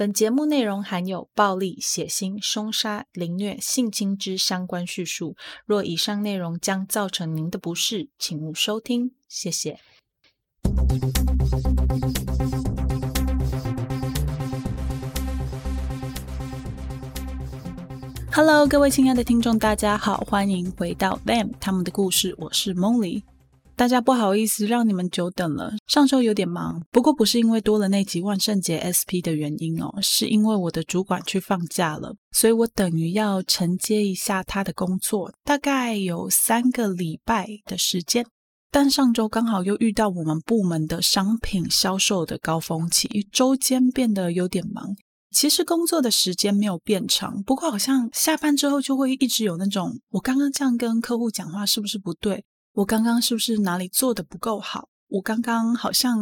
本节目内容含有暴力、血腥、凶杀、凌虐、性侵之相关叙述。若以上内容将造成您的不适，请勿收听。谢谢。Hello，各位亲爱的听众，大家好，欢迎回到 Them 他们的故事，我是 Molly。大家不好意思，让你们久等了。上周有点忙，不过不是因为多了那集万圣节 SP 的原因哦，是因为我的主管去放假了，所以我等于要承接一下他的工作，大概有三个礼拜的时间。但上周刚好又遇到我们部门的商品销售的高峰期，周间变得有点忙。其实工作的时间没有变长，不过好像下班之后就会一直有那种，我刚刚这样跟客户讲话是不是不对？我刚刚是不是哪里做的不够好？我刚刚好像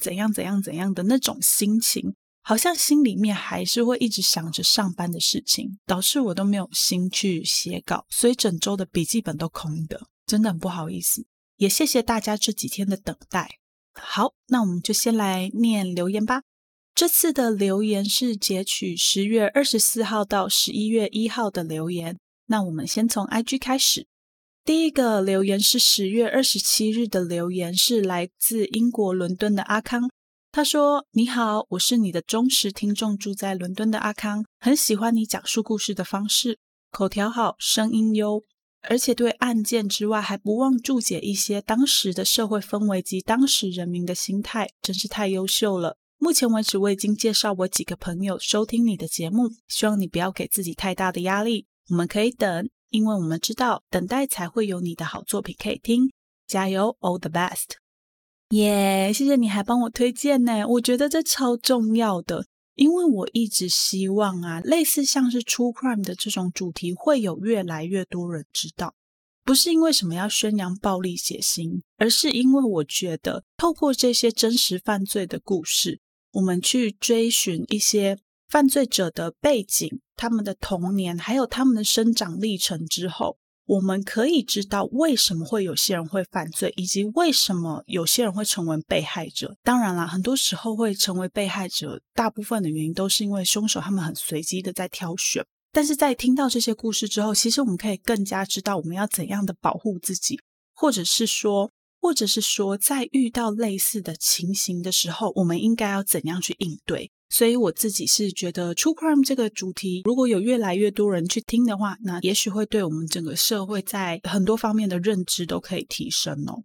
怎样怎样怎样的那种心情，好像心里面还是会一直想着上班的事情，导致我都没有心去写稿，所以整周的笔记本都空的，真的很不好意思。也谢谢大家这几天的等待。好，那我们就先来念留言吧。这次的留言是截取十月二十四号到十一月一号的留言。那我们先从 IG 开始。第一个留言是十月二十七日的留言，是来自英国伦敦的阿康。他说：“你好，我是你的忠实听众，住在伦敦的阿康，很喜欢你讲述故事的方式，口条好，声音优，而且对案件之外还不忘注解一些当时的社会氛围及当时人民的心态，真是太优秀了。目前为止，我已经介绍我几个朋友收听你的节目，希望你不要给自己太大的压力，我们可以等。”因为我们知道，等待才会有你的好作品可以听。加油，All the best！耶，yeah，谢谢你还帮我推荐呢，我觉得这超重要的，因为我一直希望啊，类似像是 True Crime 的这种主题会有越来越多人知道。不是因为什么要宣扬暴力血腥，而是因为我觉得透过这些真实犯罪的故事，我们去追寻一些。犯罪者的背景、他们的童年，还有他们的生长历程之后，我们可以知道为什么会有些人会犯罪，以及为什么有些人会成为被害者。当然啦，很多时候会成为被害者，大部分的原因都是因为凶手他们很随机的在挑选。但是在听到这些故事之后，其实我们可以更加知道我们要怎样的保护自己，或者是说，或者是说，在遇到类似的情形的时候，我们应该要怎样去应对。所以我自己是觉得，True Crime 这个主题，如果有越来越多人去听的话，那也许会对我们整个社会在很多方面的认知都可以提升哦。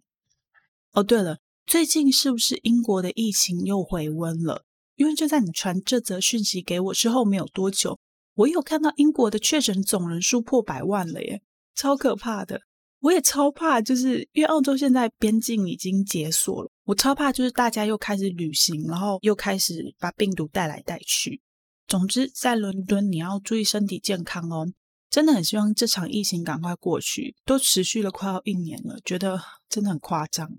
哦，对了，最近是不是英国的疫情又回温了？因为就在你传这则讯息给我之后没有多久，我有看到英国的确诊总人数破百万了耶，超可怕的。我也超怕，就是因为澳洲现在边境已经解锁了，我超怕就是大家又开始旅行，然后又开始把病毒带来带去。总之，在伦敦你要注意身体健康哦，真的很希望这场疫情赶快过去，都持续了快要一年了，觉得真的很夸张。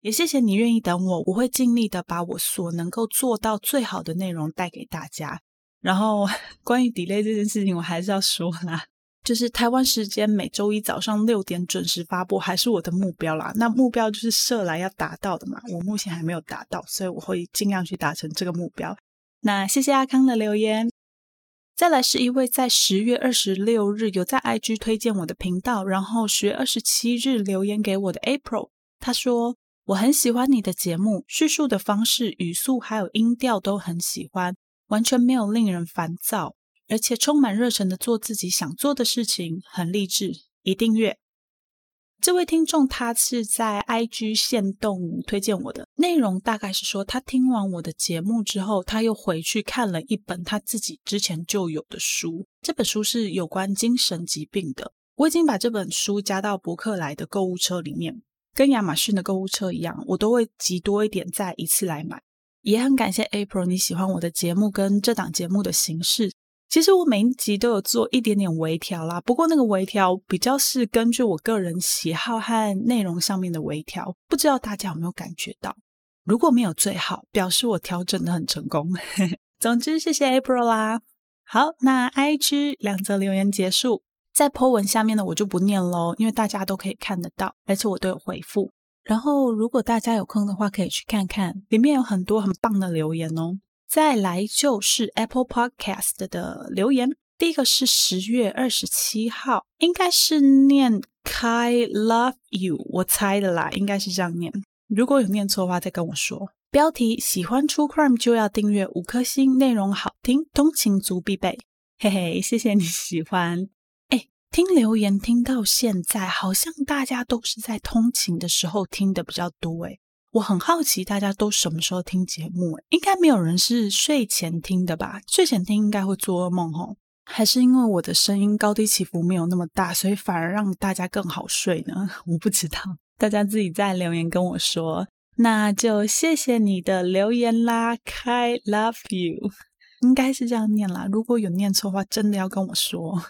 也谢谢你愿意等我，我会尽力的把我所能够做到最好的内容带给大家。然后 关于 delay 这件事情，我还是要说啦。就是台湾时间每周一早上六点准时发布，还是我的目标啦。那目标就是设来要达到的嘛，我目前还没有达到，所以我会尽量去达成这个目标。那谢谢阿康的留言。再来是一位在十月二十六日有在 IG 推荐我的频道，然后十月二十七日留言给我的 April，他说我很喜欢你的节目，叙述的方式、语速还有音调都很喜欢，完全没有令人烦躁。而且充满热忱的做自己想做的事情，很励志，一定阅。这位听众他是在 IG 限动推荐我的内容，大概是说他听完我的节目之后，他又回去看了一本他自己之前就有的书。这本书是有关精神疾病的。我已经把这本书加到博客来的购物车里面，跟亚马逊的购物车一样，我都会集多一点再一次来买。也很感谢 April 你喜欢我的节目跟这档节目的形式。其实我每一集都有做一点点微调啦，不过那个微调比较是根据我个人喜好和内容上面的微调，不知道大家有没有感觉到？如果没有最好，表示我调整得很成功。总之，谢谢 April 啦。好，那 IG 两则留言结束，在 po 文下面呢，我就不念喽，因为大家都可以看得到，而且我都有回复。然后，如果大家有空的话，可以去看看，里面有很多很棒的留言哦。再来就是 Apple Podcast 的留言，第一个是十月二十七号，应该是念 Kai Love You，我猜的啦，应该是这样念。如果有念错的话，再跟我说。标题：喜欢 True Crime 就要订阅五颗星，内容好听，通勤族必备。嘿嘿，谢谢你喜欢。哎，听留言听到现在，好像大家都是在通勤的时候听的比较多。哎，我很好奇大家都什么时候听节目？应该没有人是睡前听的吧？睡前听应该会做噩梦哦。还是因为我的声音高低起伏没有那么大，所以反而让大家更好睡呢？我不知道，大家自己在留言跟我说。那就谢谢你的留言啦，Kai love you，应该是这样念啦。如果有念错的话，真的要跟我说。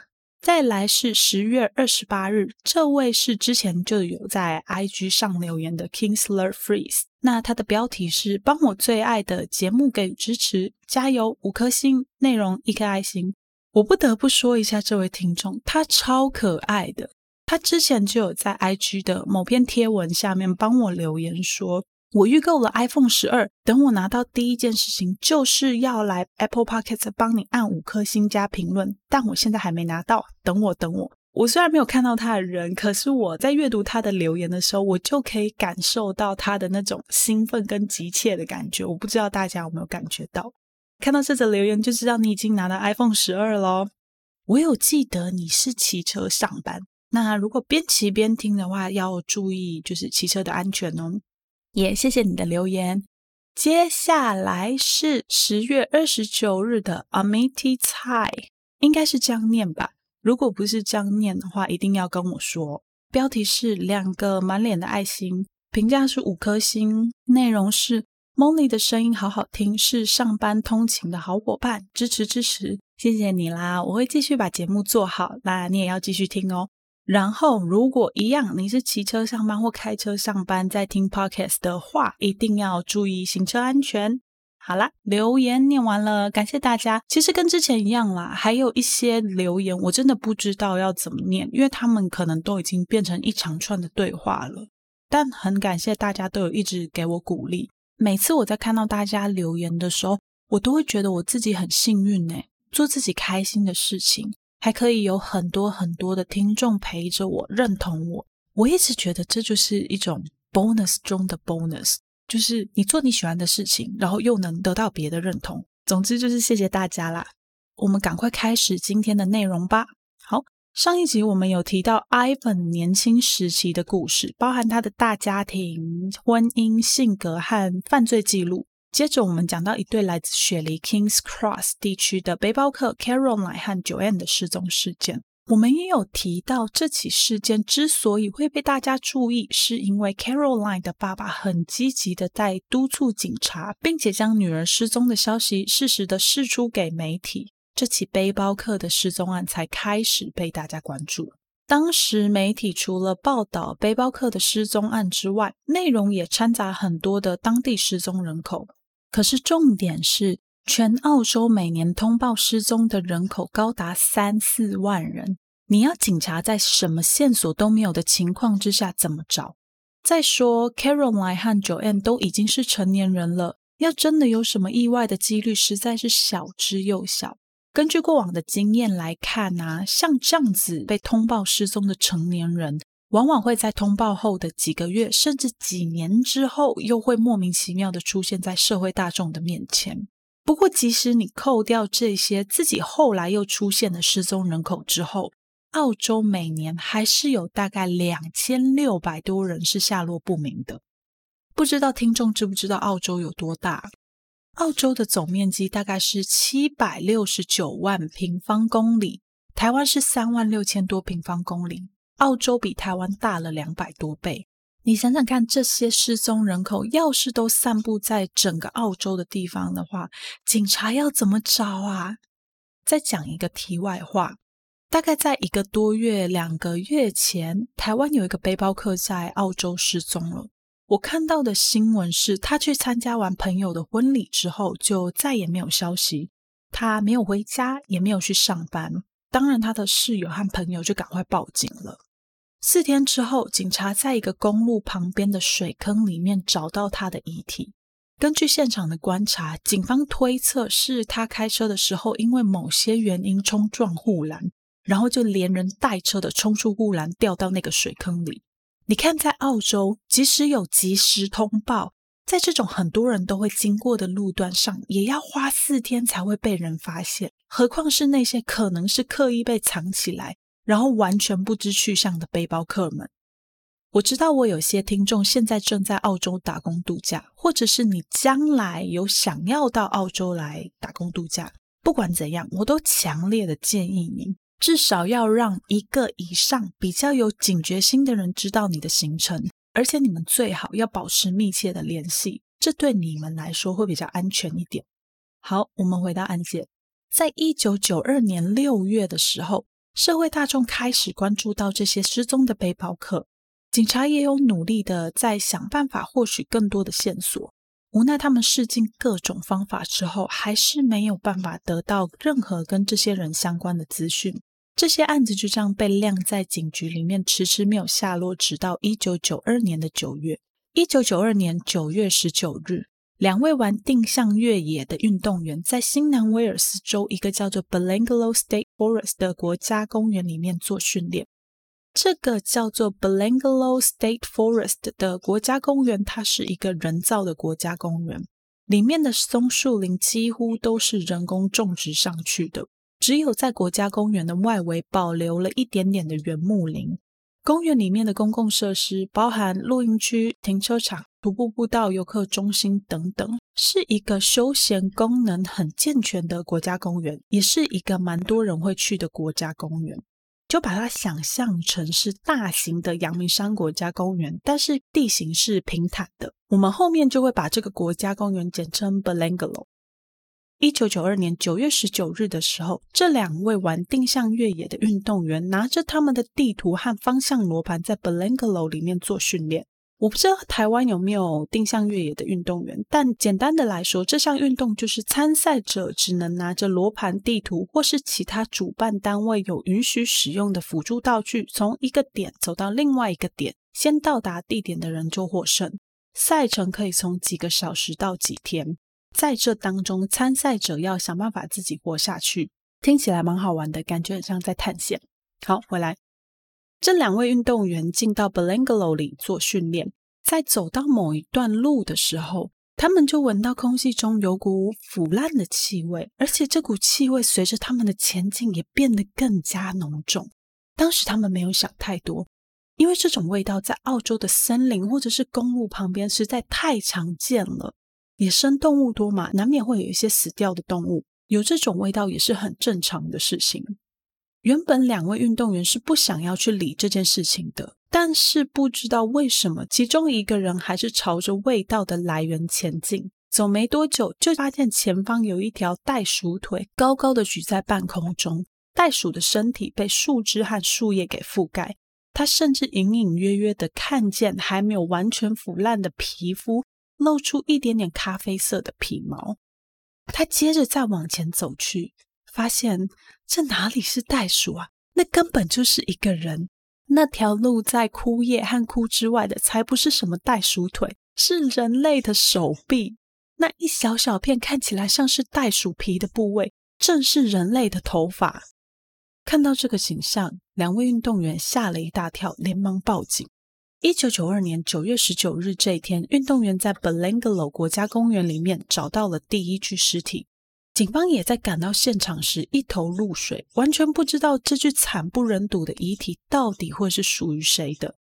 再来是十月二十八日，这位是之前就有在 IG 上留言的 Kingsler Freeze。那他的标题是帮我最爱的节目给予支持，加油五颗星，内容一颗爱心。我不得不说一下这位听众，他超可爱的。他之前就有在 IG 的某篇贴文下面帮我留言说。我预购了 iPhone 十二，等我拿到第一件事情就是要来 Apple Podcast 帮你按五颗星加评论，但我现在还没拿到，等我等我。我虽然没有看到他的人，可是我在阅读他的留言的时候，我就可以感受到他的那种兴奋跟急切的感觉。我不知道大家有没有感觉到？看到这则留言就知道你已经拿到 iPhone 十二喽。我有记得你是骑车上班，那如果边骑边听的话，要注意就是骑车的安全哦。也谢谢你的留言。接下来是十月二十九日的 Amity 菜，应该是这样念吧？如果不是这样念的话，一定要跟我说。标题是两个满脸的爱心，评价是五颗星，内容是 Molly 的声音好好听，是上班通勤的好伙伴，支持支持，谢谢你啦！我会继续把节目做好，那你也要继续听哦。然后，如果一样，你是骑车上班或开车上班在听 Podcast 的话，一定要注意行车安全。好啦，留言念完了，感谢大家。其实跟之前一样啦，还有一些留言我真的不知道要怎么念，因为他们可能都已经变成一长串的对话了。但很感谢大家都有一直给我鼓励。每次我在看到大家留言的时候，我都会觉得我自己很幸运呢，做自己开心的事情。还可以有很多很多的听众陪着我，认同我。我一直觉得这就是一种 bonus 中的 bonus，就是你做你喜欢的事情，然后又能得到别的认同。总之就是谢谢大家啦。我们赶快开始今天的内容吧。好，上一集我们有提到 Ivan 年轻时期的故事，包含他的大家庭、婚姻、性格和犯罪记录。接着我们讲到一对来自雪梨 Kings Cross 地区的背包客 Caroline 和 Joanne 的失踪事件。我们也有提到，这起事件之所以会被大家注意，是因为 Caroline 的爸爸很积极的在督促警察，并且将女儿失踪的消息适时的释出给媒体。这起背包客的失踪案才开始被大家关注。当时媒体除了报道背包客的失踪案之外，内容也掺杂很多的当地失踪人口。可是重点是，全澳洲每年通报失踪的人口高达三四万人。你要警察在什么线索都没有的情况之下怎么找？再说，Caroline 和 Joanne 都已经是成年人了，要真的有什么意外的几率实在是小之又小。根据过往的经验来看啊，像这样子被通报失踪的成年人。往往会在通报后的几个月，甚至几年之后，又会莫名其妙的出现在社会大众的面前。不过，即使你扣掉这些自己后来又出现的失踪人口之后，澳洲每年还是有大概两千六百多人是下落不明的。不知道听众知不知道澳洲有多大？澳洲的总面积大概是七百六十九万平方公里，台湾是三万六千多平方公里。澳洲比台湾大了两百多倍，你想想看，这些失踪人口要是都散布在整个澳洲的地方的话，警察要怎么找啊？再讲一个题外话，大概在一个多月、两个月前，台湾有一个背包客在澳洲失踪了。我看到的新闻是，他去参加完朋友的婚礼之后，就再也没有消息。他没有回家，也没有去上班。当然，他的室友和朋友就赶快报警了。四天之后，警察在一个公路旁边的水坑里面找到他的遗体。根据现场的观察，警方推测是他开车的时候因为某些原因冲撞护栏，然后就连人带车的冲出护栏，掉到那个水坑里。你看，在澳洲，即使有即时通报，在这种很多人都会经过的路段上，也要花四天才会被人发现。何况是那些可能是刻意被藏起来，然后完全不知去向的背包客们。我知道我有些听众现在正在澳洲打工度假，或者是你将来有想要到澳洲来打工度假。不管怎样，我都强烈的建议你，至少要让一个以上比较有警觉心的人知道你的行程，而且你们最好要保持密切的联系，这对你们来说会比较安全一点。好，我们回到案件，在一九九二年六月的时候，社会大众开始关注到这些失踪的背包客。警察也有努力的在想办法获取更多的线索，无奈他们试尽各种方法之后，还是没有办法得到任何跟这些人相关的资讯。这些案子就这样被晾在警局里面，迟迟没有下落，直到一九九二年的九月。一九九二年九月十九日，两位玩定向越野的运动员在新南威尔斯州一个叫做 Belanglo State Forest 的国家公园里面做训练。这个叫做 Belanglo State Forest 的国家公园，它是一个人造的国家公园，里面的松树林几乎都是人工种植上去的，只有在国家公园的外围保留了一点点的原木林。公园里面的公共设施包含露营区、停车场、徒步步道、游客中心等等，是一个休闲功能很健全的国家公园，也是一个蛮多人会去的国家公园。就把它想象成是大型的阳明山国家公园，但是地形是平坦的。我们后面就会把这个国家公园简称 Belanglo。一九九二年九月十九日的时候，这两位玩定向越野的运动员拿着他们的地图和方向罗盘，在 Belanglo 里面做训练。我不知道台湾有没有定向越野的运动员，但简单的来说，这项运动就是参赛者只能拿着罗盘、地图或是其他主办单位有允许使用的辅助道具，从一个点走到另外一个点，先到达地点的人就获胜。赛程可以从几个小时到几天，在这当中，参赛者要想办法自己活下去。听起来蛮好玩的，感觉很像在探险。好，回来。这两位运动员进到 Belanglo 里做训练，在走到某一段路的时候，他们就闻到空气中有股腐烂的气味，而且这股气味随着他们的前进也变得更加浓重。当时他们没有想太多，因为这种味道在澳洲的森林或者是公路旁边实在太常见了。野生动物多嘛，难免会有一些死掉的动物，有这种味道也是很正常的事情。原本两位运动员是不想要去理这件事情的，但是不知道为什么，其中一个人还是朝着味道的来源前进。走没多久，就发现前方有一条袋鼠腿高高的举在半空中，袋鼠的身体被树枝和树叶给覆盖，他甚至隐隐约约的看见还没有完全腐烂的皮肤，露出一点点咖啡色的皮毛。他接着再往前走去。发现这哪里是袋鼠啊？那根本就是一个人。那条路在枯叶和枯枝外的，才不是什么袋鼠腿，是人类的手臂。那一小小片看起来像是袋鼠皮的部位，正是人类的头发。看到这个景象，两位运动员吓了一大跳，连忙报警。一九九二年九月十九日这一天，运动员在 Belanglo 国家公园里面找到了第一具尸体。警方也在赶到现场时一头雾水，完全不知道这具惨不忍睹的遗体到底会是属于谁的。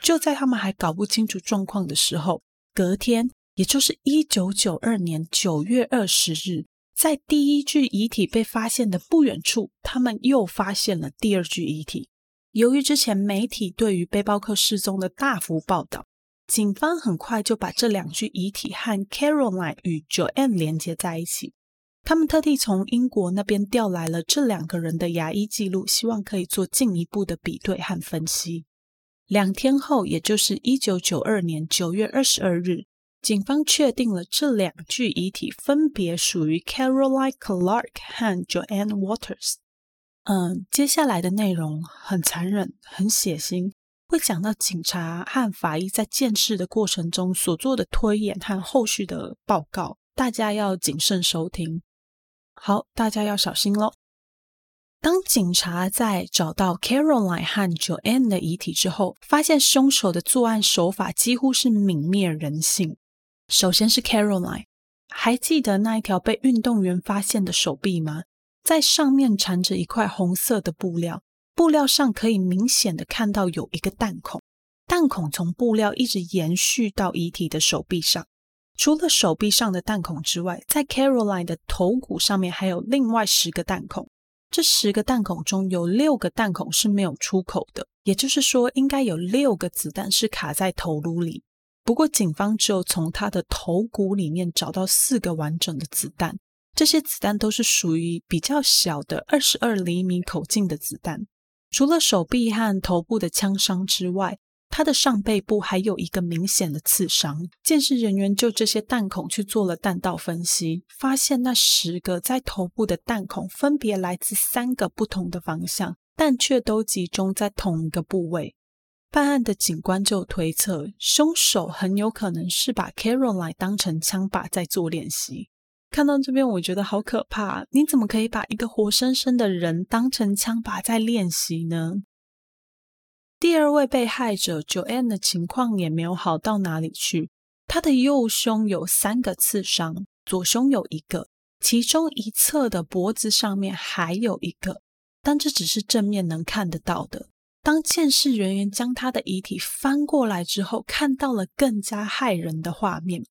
就在他们还搞不清楚状况的时候，隔天，也就是一九九二年九月二十日，在第一具遗体被发现的不远处，他们又发现了第二具遗体。由于之前媒体对于背包客失踪的大幅报道，警方很快就把这两具遗体和 Caroline 与 Joanne 连接在一起。他们特地从英国那边调来了这两个人的牙医记录，希望可以做进一步的比对和分析。两天后，也就是一九九二年九月二十二日，警方确定了这两具遗体分别属于 Caroline Clark 和 Joanne Waters。嗯，接下来的内容很残忍、很血腥，会讲到警察和法医在鉴识的过程中所做的推演和后续的报告，大家要谨慎收听。好，大家要小心喽。当警察在找到 Caroline 和 Joanne 的遗体之后，发现凶手的作案手法几乎是泯灭人性。首先是 Caroline，还记得那一条被运动员发现的手臂吗？在上面缠着一块红色的布料，布料上可以明显的看到有一个弹孔，弹孔从布料一直延续到遗体的手臂上。除了手臂上的弹孔之外，在 Caroline 的头骨上面还有另外十个弹孔。这十个弹孔中有六个弹孔是没有出口的，也就是说，应该有六个子弹是卡在头颅里。不过，警方只有从他的头骨里面找到四个完整的子弹，这些子弹都是属于比较小的二十二厘米口径的子弹。除了手臂和头部的枪伤之外，他的上背部还有一个明显的刺伤，鉴识人员就这些弹孔去做了弹道分析，发现那十个在头部的弹孔分别来自三个不同的方向，但却都集中在同一个部位。办案的警官就推测，凶手很有可能是把 Caroline 当成枪靶在做练习。看到这边，我觉得好可怕，你怎么可以把一个活生生的人当成枪靶在练习呢？第二位被害者 Joanne 的情况也没有好到哪里去。他的右胸有三个刺伤，左胸有一个，其中一侧的脖子上面还有一个，但这只是正面能看得到的。当鉴识人员将他的遗体翻过来之后，看到了更加骇人的画面。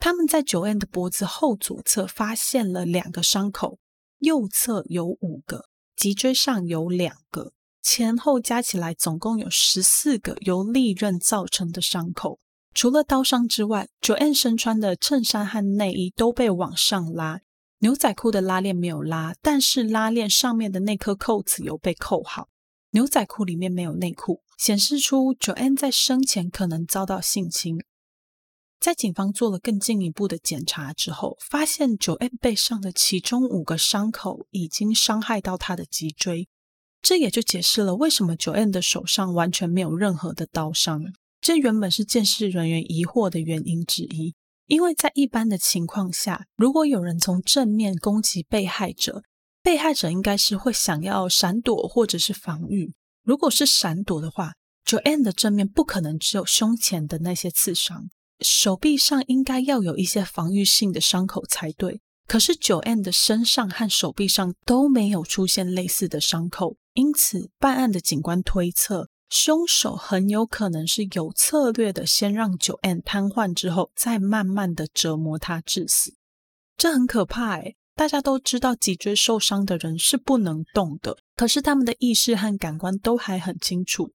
他们在 Joanne 的脖子后左侧发现了两个伤口，右侧有五个，脊椎上有两个。前后加起来总共有十四个由利刃造成的伤口。除了刀伤之外，Joanne 身穿的衬衫和内衣都被往上拉，牛仔裤的拉链没有拉，但是拉链上面的那颗扣子有被扣好。牛仔裤里面没有内裤，显示出 Joanne 在生前可能遭到性侵。在警方做了更进一步的检查之后，发现九 N 背上的其中五个伤口已经伤害到他的脊椎。这也就解释了为什么九 N 的手上完全没有任何的刀伤。这原本是鉴识人员疑惑的原因之一，因为在一般的情况下，如果有人从正面攻击被害者，被害者应该是会想要闪躲或者是防御。如果是闪躲的话，Joanne 的正面不可能只有胸前的那些刺伤，手臂上应该要有一些防御性的伤口才对。可是九 N 的身上和手臂上都没有出现类似的伤口，因此办案的警官推测，凶手很有可能是有策略的，先让九 N 瘫痪之后，再慢慢的折磨他致死。这很可怕诶，大家都知道脊椎受伤的人是不能动的，可是他们的意识和感官都还很清楚。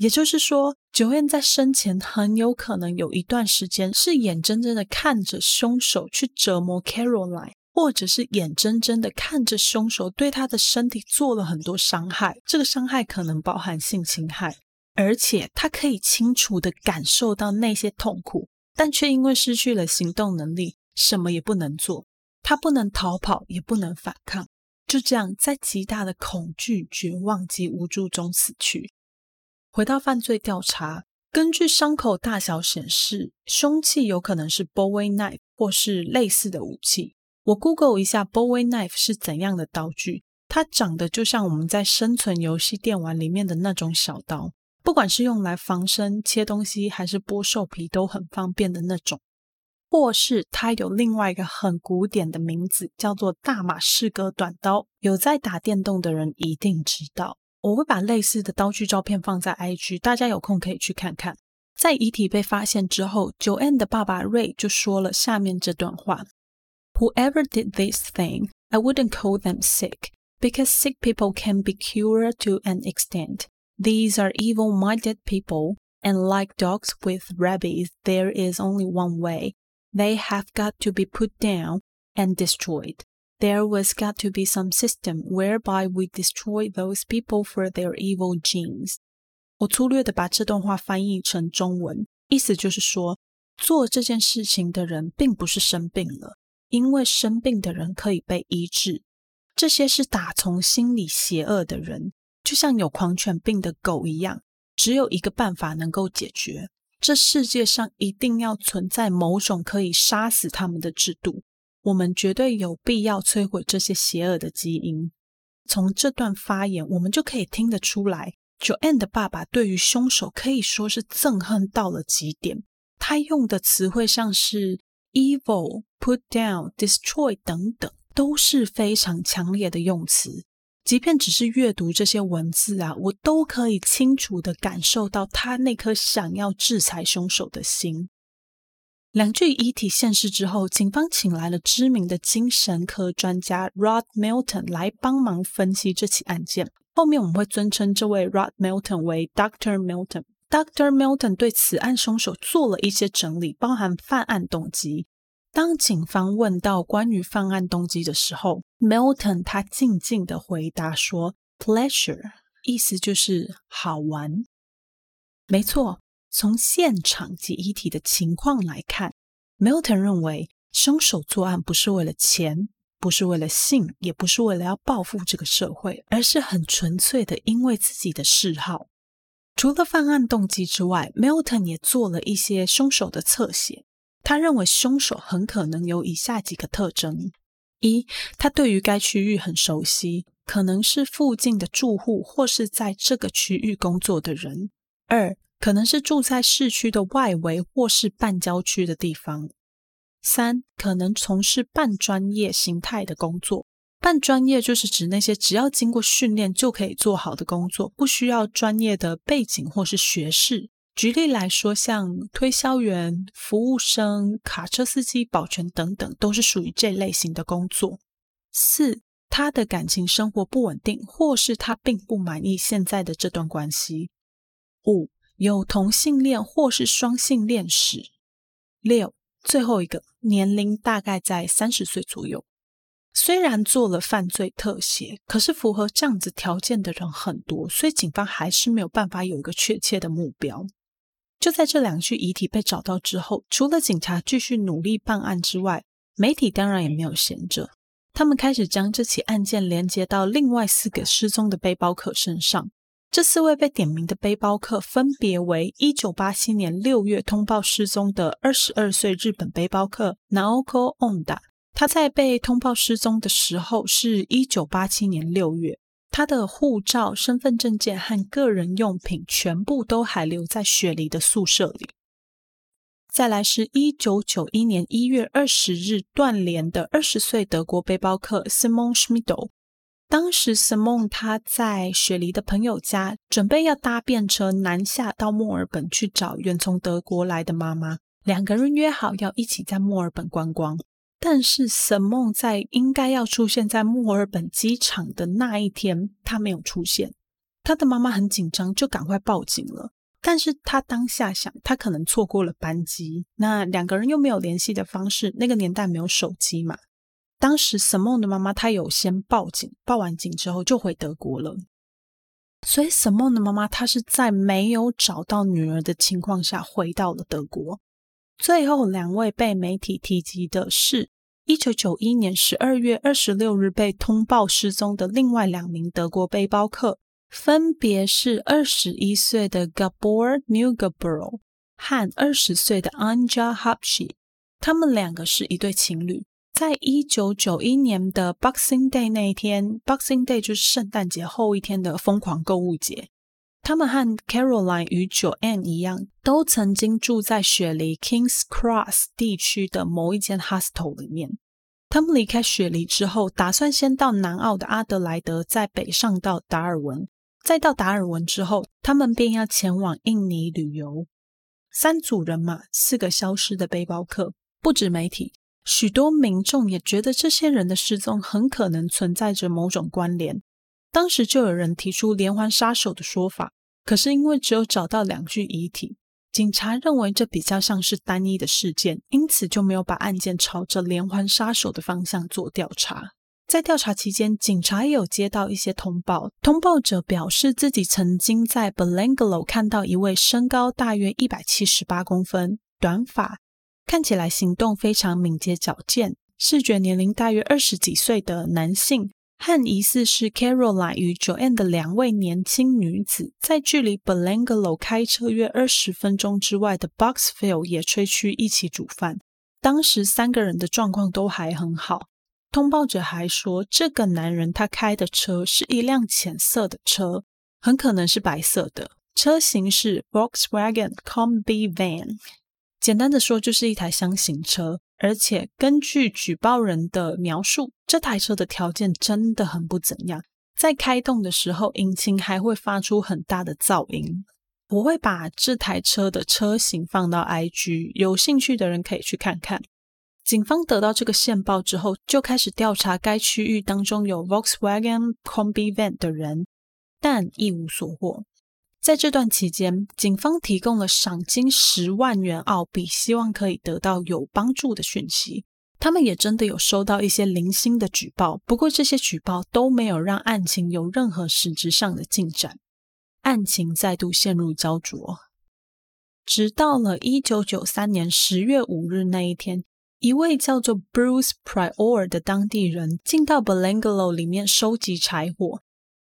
也就是说九燕在生前很有可能有一段时间是眼睁睁的看着凶手去折磨 Caroline，或者是眼睁睁的看着凶手对她的身体做了很多伤害。这个伤害可能包含性侵害，而且他可以清楚的感受到那些痛苦，但却因为失去了行动能力，什么也不能做。他不能逃跑，也不能反抗，就这样在极大的恐惧、绝望及无助中死去。回到犯罪调查，根据伤口大小显示，凶器有可能是 Bowie knife 或是类似的武器。我 Google 一下 Bowie knife 是怎样的刀具，它长得就像我们在生存游戏电玩里面的那种小刀，不管是用来防身、切东西，还是剥兽皮，都很方便的那种。或是它有另外一个很古典的名字，叫做大马士革短刀，有在打电动的人一定知道。我会把类似的刀具照片放在 IG，大家有空可以去看看。在遗体被发现之后，Joanne 的爸爸 Ray 就说了下面这段话：“Whoever did this thing, I wouldn't call them sick, because sick people can be cured to an extent. These are evil-minded people, and like dogs with rabies, there is only one way. They have got to be put down and destroyed.” There was got to be some system whereby we destroy those people for their evil genes。我粗略的把这段话翻译成中文，意思就是说，做这件事情的人并不是生病了，因为生病的人可以被医治。这些是打从心里邪恶的人，就像有狂犬病的狗一样，只有一个办法能够解决：这世界上一定要存在某种可以杀死他们的制度。我们绝对有必要摧毁这些邪恶的基因。从这段发言，我们就可以听得出来，Joanne 的爸爸对于凶手可以说是憎恨到了极点。他用的词汇像是 evil、put down、destroy 等等，都是非常强烈的用词。即便只是阅读这些文字啊，我都可以清楚地感受到他那颗想要制裁凶手的心。两具遗体现尸之后，警方请来了知名的精神科专家 Rod Milton 来帮忙分析这起案件。后面我们会尊称这位 Rod Milton 为 Dr. Milton。Dr. Milton 对此案凶手做了一些整理，包含犯案动机。当警方问到关于犯案动机的时候，Milton 他静静的回答说：“Pleasure，意思就是好玩。”没错，从现场及遗体的情况来看，Milton 认为凶手作案不是为了钱，不是为了性，也不是为了要报复这个社会，而是很纯粹的因为自己的嗜好。除了犯案动机之外，Milton 也做了一些凶手的侧写。他认为凶手很可能有以下几个特征：一，他对于该区域很熟悉，可能是附近的住户或是在这个区域工作的人；二，可能是住在市区的外围或是半郊区的地方；三，可能从事半专业形态的工作。半专业就是指那些只要经过训练就可以做好的工作，不需要专业的背景或是学士。举例来说，像推销员、服务生、卡车司机、保全等等，都是属于这类型的工作。四，他的感情生活不稳定，或是他并不满意现在的这段关系。五，有同性恋或是双性恋史。六，最后一个，年龄大概在三十岁左右。虽然做了犯罪特写，可是符合这样子条件的人很多，所以警方还是没有办法有一个确切的目标。就在这两具遗体被找到之后，除了警察继续努力办案之外，媒体当然也没有闲着。他们开始将这起案件连接到另外四个失踪的背包客身上。这四位被点名的背包客分别为一九八七年六月通报失踪的二十二岁日本背包客 Naoko Onda。他在被通报失踪的时候是一九八七年六月。他的护照、身份证件和个人用品全部都还留在雪梨的宿舍里。再来是一九九一年一月二十日断联的二十岁德国背包客 Simon Schmidl。当时 Simon 他在雪梨的朋友家，准备要搭便车南下到墨尔本去找远从德国来的妈妈，两个人约好要一起在墨尔本观光。但是 Simon 在应该要出现在墨尔本机场的那一天，他没有出现。他的妈妈很紧张，就赶快报警了。但是他当下想，他可能错过了班机。那两个人又没有联系的方式，那个年代没有手机嘛。当时 Simon 的妈妈她有先报警，报完警之后就回德国了。所以 Simon 的妈妈她是在没有找到女儿的情况下回到了德国。最后两位被媒体提及的是，一九九一年十二月二十六日被通报失踪的另外两名德国背包客，分别是二十一岁的 Gabor Neugebauer 和二十岁的 Anja Habshi。他们两个是一对情侣，在一九九一年的 Boxing Day 那一天，Boxing Day 就是圣诞节后一天的疯狂购物节。他们和 Caroline 与 Joanne 一样，都曾经住在雪梨 Kings Cross 地区的某一间 hostel 里面。他们离开雪梨之后，打算先到南澳的阿德莱德，再北上到达尔文。再到达尔文之后，他们便要前往印尼旅游。三组人马，四个消失的背包客。不止媒体，许多民众也觉得这些人的失踪很可能存在着某种关联。当时就有人提出连环杀手的说法，可是因为只有找到两具遗体，警察认为这比较像是单一的事件，因此就没有把案件朝着连环杀手的方向做调查。在调查期间，警察也有接到一些通报，通报者表示自己曾经在 Belanglo 看到一位身高大约一百七十八公分、短发、看起来行动非常敏捷矫健、视觉年龄大约二十几岁的男性。和疑似是 Caroline 与 Joanne 的两位年轻女子，在距离 Belanglo 开车约二十分钟之外的 Boxfield 野炊区一起煮饭。当时三个人的状况都还很好。通报者还说，这个男人他开的车是一辆浅色的车，很可能是白色的，车型是 Volkswagen Combi Van。简单的说，就是一台厢型车。而且根据举报人的描述，这台车的条件真的很不怎样。在开动的时候，引擎还会发出很大的噪音。我会把这台车的车型放到 IG，有兴趣的人可以去看看。警方得到这个线报之后，就开始调查该区域当中有 Volkswagen Combi Van 的人，但一无所获。在这段期间，警方提供了赏金十万元澳币，希望可以得到有帮助的讯息。他们也真的有收到一些零星的举报，不过这些举报都没有让案情有任何实质上的进展。案情再度陷入焦灼，直到了一九九三年十月五日那一天，一位叫做 Bruce Prior 的当地人进到 Belanglo 里面收集柴火。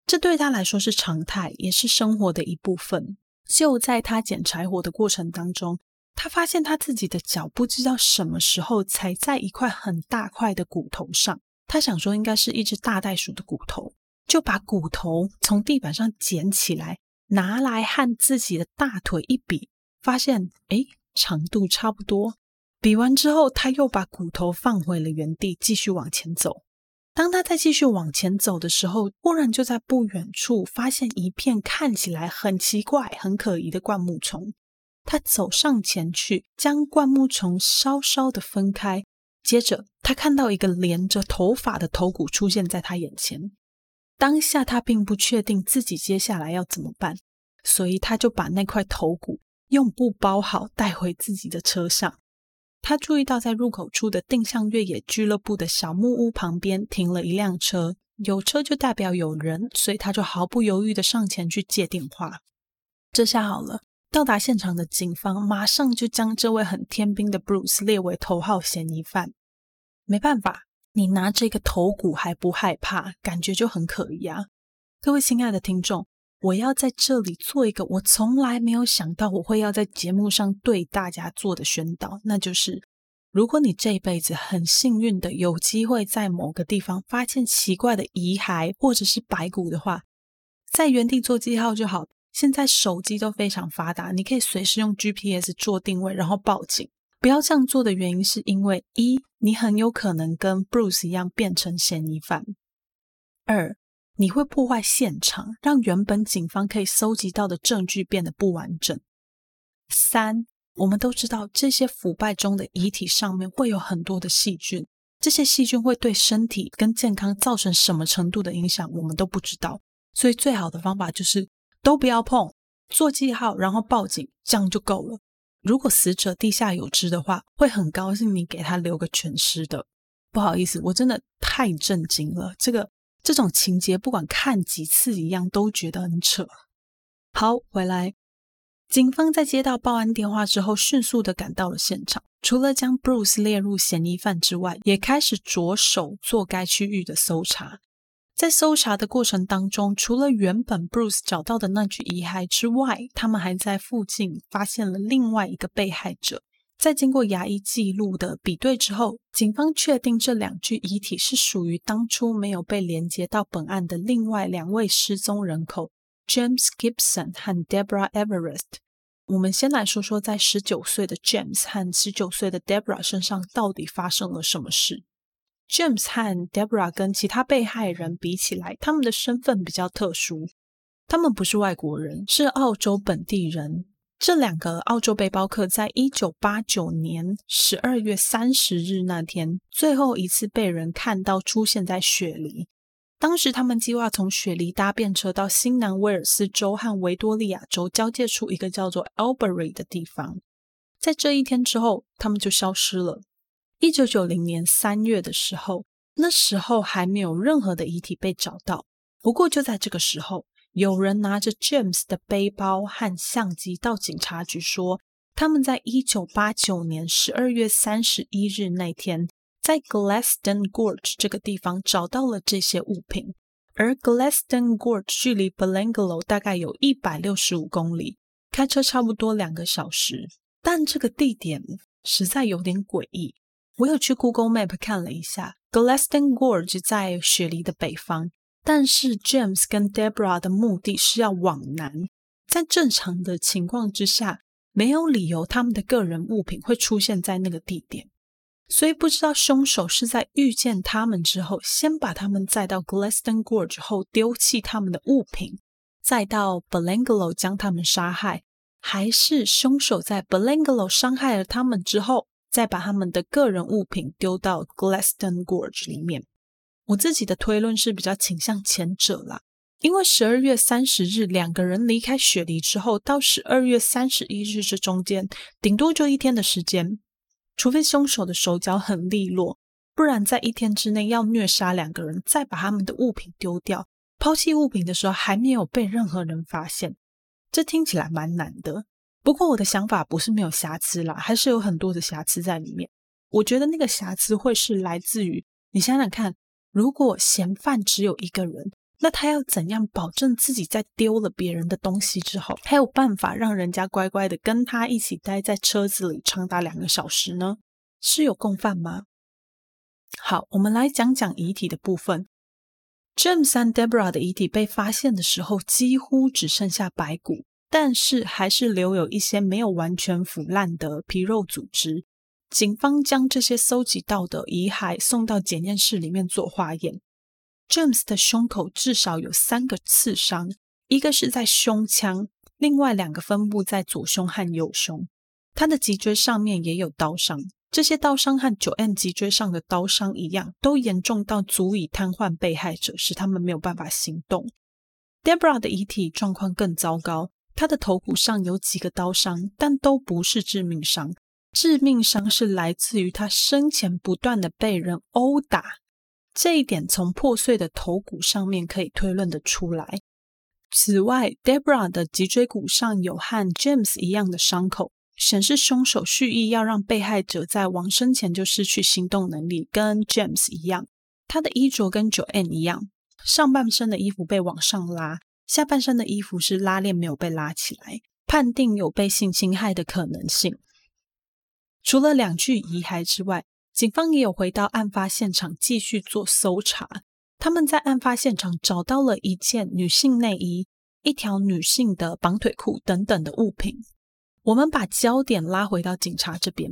这对他来说是常态，也是生活的一部分。就在他捡柴火的过程当中，他发现他自己的脚不知道什么时候踩在一块很大块的骨头上。他想说应该是一只大袋鼠的骨头，就把骨头从地板上捡起来，拿来和自己的大腿一比，发现诶，长度差不多。比完之后，他又把骨头放回了原地，继续往前走。当他再继续往前走的时候，忽然就在不远处发现一片看起来很奇怪、很可疑的灌木丛。他走上前去，将灌木丛稍稍的分开。接着，他看到一个连着头发的头骨出现在他眼前。当下，他并不确定自己接下来要怎么办，所以他就把那块头骨用布包好，带回自己的车上。他注意到，在入口处的定向越野俱乐部的小木屋旁边停了一辆车，有车就代表有人，所以他就毫不犹豫地上前去接电话。这下好了，到达现场的警方马上就将这位很天兵的 Bruce 列为头号嫌疑犯。没办法，你拿这个头骨还不害怕，感觉就很可疑啊！各位亲爱的听众。我要在这里做一个我从来没有想到我会要在节目上对大家做的宣导，那就是：如果你这辈子很幸运的有机会在某个地方发现奇怪的遗骸或者是白骨的话，在原地做记号就好。现在手机都非常发达，你可以随时用 GPS 做定位，然后报警。不要这样做的原因是因为一，你很有可能跟 Bruce 一样变成嫌疑犯；二。你会破坏现场，让原本警方可以搜集到的证据变得不完整。三，我们都知道这些腐败中的遗体上面会有很多的细菌，这些细菌会对身体跟健康造成什么程度的影响，我们都不知道。所以最好的方法就是都不要碰，做记号，然后报警，这样就够了。如果死者地下有知的话，会很高兴你给他留个全尸的。不好意思，我真的太震惊了，这个。这种情节不管看几次一样都觉得很扯。好，回来，警方在接到报案电话之后，迅速的赶到了现场。除了将 Bruce 列入嫌疑犯之外，也开始着手做该区域的搜查。在搜查的过程当中，除了原本 Bruce 找到的那具遗骸之外，他们还在附近发现了另外一个被害者。在经过牙医记录的比对之后，警方确定这两具遗体是属于当初没有被连接到本案的另外两位失踪人口 James Gibson 和 Deborah Everest。我们先来说说，在十九岁的 James 和十九岁的 Deborah 身上到底发生了什么事。James 和 Deborah 跟其他被害人比起来，他们的身份比较特殊，他们不是外国人，是澳洲本地人。这两个澳洲背包客在一九八九年十二月三十日那天，最后一次被人看到出现在雪梨。当时他们计划从雪梨搭便车到新南威尔斯州和维多利亚州交界处一个叫做 Albury 的地方。在这一天之后，他们就消失了。一九九零年三月的时候，那时候还没有任何的遗体被找到。不过就在这个时候，有人拿着 James 的背包和相机到警察局说，他们在一九八九年十二月三十一日那天，在 Glaston Gorge 这个地方找到了这些物品，而 Glaston Gorge 距离 Belanglo 大概有一百六十五公里，开车差不多两个小时。但这个地点实在有点诡异。我有去 Google Map 看了一下，Glaston Gorge 在雪梨的北方，但是 James 跟 Deborah 的目的是要往南。在正常的情况之下，没有理由他们的个人物品会出现在那个地点。所以不知道凶手是在遇见他们之后，先把他们载到 Glaston Gorge 后丢弃他们的物品，再到 b e l a n g a l o 将他们杀害，还是凶手在 b e l a n g a l o 伤害了他们之后，再把他们的个人物品丢到 Glaston Gorge 里面？我自己的推论是比较倾向前者啦，因为十二月三十日两个人离开雪梨之后，到十二月三十一日这中间，顶多就一天的时间。除非凶手的手脚很利落，不然在一天之内要虐杀两个人，再把他们的物品丢掉，抛弃物品的时候还没有被任何人发现，这听起来蛮难的。不过我的想法不是没有瑕疵啦，还是有很多的瑕疵在里面。我觉得那个瑕疵会是来自于，你想想看，如果嫌犯只有一个人。那他要怎样保证自己在丢了别人的东西之后，还有办法让人家乖乖的跟他一起待在车子里长达两个小时呢？是有共犯吗？好，我们来讲讲遗体的部分。James 和 Deborah 的遗体被发现的时候，几乎只剩下白骨，但是还是留有一些没有完全腐烂的皮肉组织。警方将这些搜集到的遗骸送到检验室里面做化验。James 的胸口至少有三个刺伤，一个是在胸腔，另外两个分布在左胸和右胸。他的脊椎上面也有刀伤，这些刀伤和九 N 脊椎上的刀伤一样，都严重到足以瘫痪被害者，使他们没有办法行动。Debra 的遗体状况更糟糕，她的头骨上有几个刀伤，但都不是致命伤，致命伤是来自于他生前不断的被人殴打。这一点从破碎的头骨上面可以推论得出来。此外，Debra 的脊椎骨上有和 James 一样的伤口，显示凶手蓄意要让被害者在往生前就失去行动能力，跟 James 一样。他的衣着跟 Joanne 一样，上半身的衣服被往上拉，下半身的衣服是拉链没有被拉起来，判定有被性侵害的可能性。除了两具遗骸之外，警方也有回到案发现场继续做搜查。他们在案发现场找到了一件女性内衣、一条女性的绑腿裤等等的物品。我们把焦点拉回到警察这边，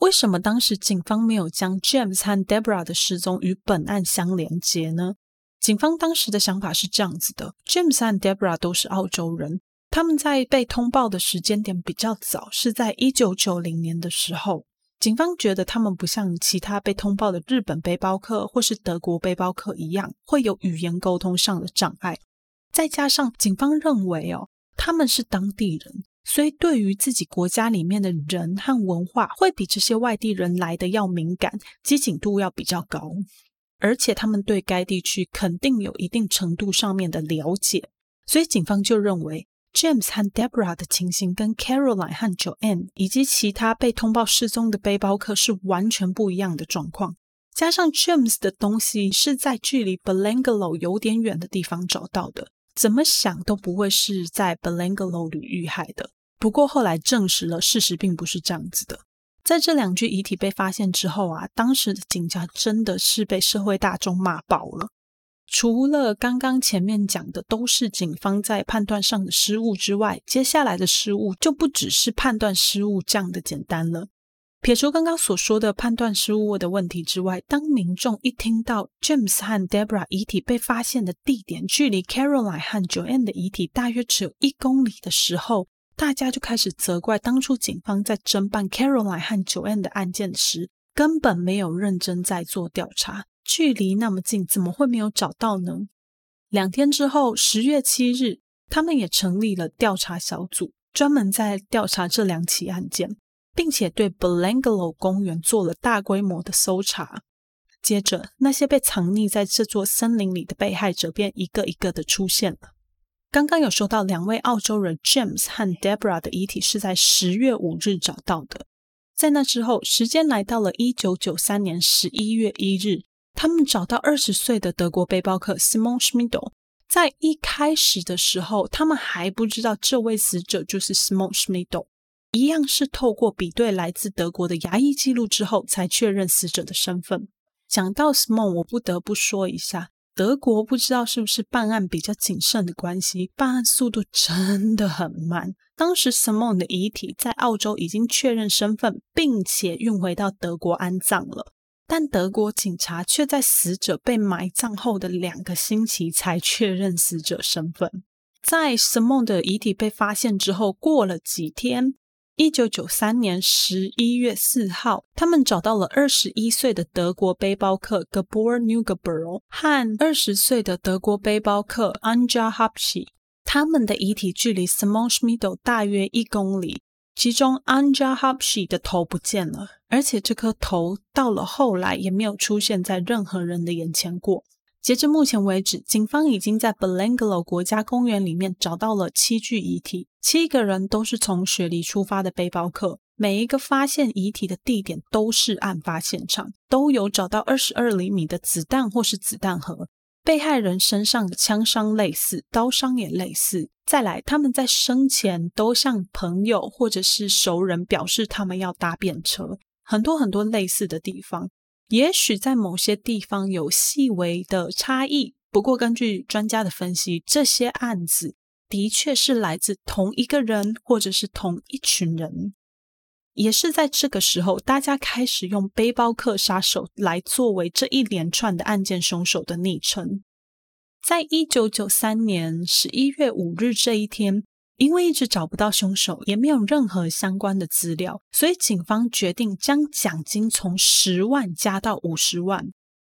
为什么当时警方没有将 James 和 Deborah 的失踪与本案相连接呢？警方当时的想法是这样子的：James 和 Deborah 都是澳洲人，他们在被通报的时间点比较早，是在一九九零年的时候。警方觉得他们不像其他被通报的日本背包客或是德国背包客一样会有语言沟通上的障碍，再加上警方认为哦，他们是当地人，所以对于自己国家里面的人和文化会比这些外地人来的要敏感，机警度要比较高，而且他们对该地区肯定有一定程度上面的了解，所以警方就认为。James 和 Deborah 的情形跟 Caroline 和 Joanne 以及其他被通报失踪的背包客是完全不一样的状况。加上 James 的东西是在距离 Belanglo 有点远的地方找到的，怎么想都不会是在 Belanglo 里遇害的。不过后来证实了，事实并不是这样子的。在这两具遗体被发现之后啊，当时的警察真的是被社会大众骂爆了。除了刚刚前面讲的都是警方在判断上的失误之外，接下来的失误就不只是判断失误这样的简单了。撇除刚刚所说的判断失误的问题之外，当民众一听到 James 和 Deborah 遗体被发现的地点距离 Caroline 和 John 的遗体大约只有一公里的时候，大家就开始责怪当初警方在侦办 Caroline 和 John 的案件时，根本没有认真在做调查。距离那么近，怎么会没有找到呢？两天之后，十月七日，他们也成立了调查小组，专门在调查这两起案件，并且对 Belanglo 公园做了大规模的搜查。接着，那些被藏匿在这座森林里的被害者便一个一个的出现了。刚刚有说到，两位澳洲人 James 和 Deborah 的遗体是在十月五日找到的。在那之后，时间来到了一九九三年十一月一日，他们找到二十岁的德国背包客 Simon Schmidl。在一开始的时候，他们还不知道这位死者就是 Simon Schmidl，一样是透过比对来自德国的牙医记录之后，才确认死者的身份。讲到 Simon，我不得不说一下，德国不知道是不是办案比较谨慎的关系，办案速度真的很慢。当时 Simon 的遗体在澳洲已经确认身份，并且运回到德国安葬了。但德国警察却在死者被埋葬后的两个星期才确认死者身份。在 Simon 的遗体被发现之后，过了几天，一九九三年十一月四号，他们找到了二十一岁的德国背包客 Gabor Neugebauer 和二十岁的德国背包客 Anja Habschi。他们的遗体距离 Simon Schmidl 大约一公里。其中 Anja Habschi 的头不见了，而且这颗头到了后来也没有出现在任何人的眼前过。截至目前为止，警方已经在 Belanglo 国家公园里面找到了七具遗体，七个人都是从雪梨出发的背包客，每一个发现遗体的地点都是案发现场，都有找到二十二厘米的子弹或是子弹盒。被害人身上的枪伤类似，刀伤也类似。再来，他们在生前都向朋友或者是熟人表示他们要搭便车，很多很多类似的地方。也许在某些地方有细微的差异，不过根据专家的分析，这些案子的确是来自同一个人或者是同一群人。也是在这个时候，大家开始用“背包客杀手”来作为这一连串的案件凶手的昵称。在一九九三年十一月五日这一天，因为一直找不到凶手，也没有任何相关的资料，所以警方决定将奖金从十万加到五十万。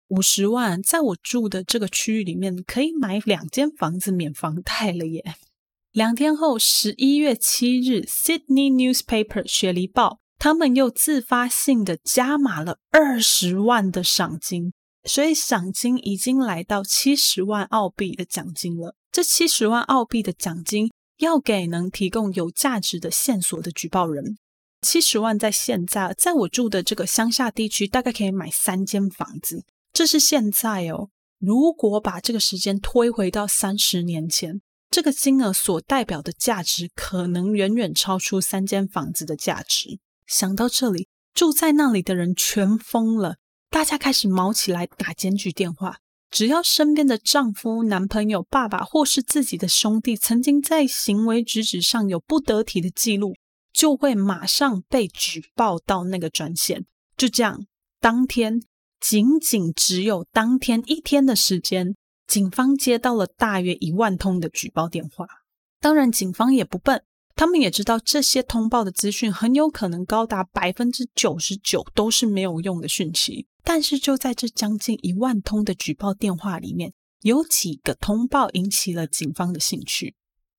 五十万，在我住的这个区域里面，可以买两间房子免房贷了耶。两天后，十一月七日，《Sydney Newspaper》雪梨报，他们又自发性的加码了二十万的赏金，所以赏金已经来到七十万澳币的奖金了。这七十万澳币的奖金要给能提供有价值的线索的举报人。七十万在现在，在我住的这个乡下地区，大概可以买三间房子。这是现在哦，如果把这个时间推回到三十年前。这个金额所代表的价值可能远远超出三间房子的价值。想到这里，住在那里的人全疯了，大家开始毛起来打检举电话。只要身边的丈夫、男朋友、爸爸或是自己的兄弟曾经在行为举止上有不得体的记录，就会马上被举报到那个专线。就这样，当天仅仅只有当天一天的时间。警方接到了大约一万通的举报电话，当然，警方也不笨，他们也知道这些通报的资讯很有可能高达百分之九十九都是没有用的讯息。但是，就在这将近一万通的举报电话里面，有几个通报引起了警方的兴趣。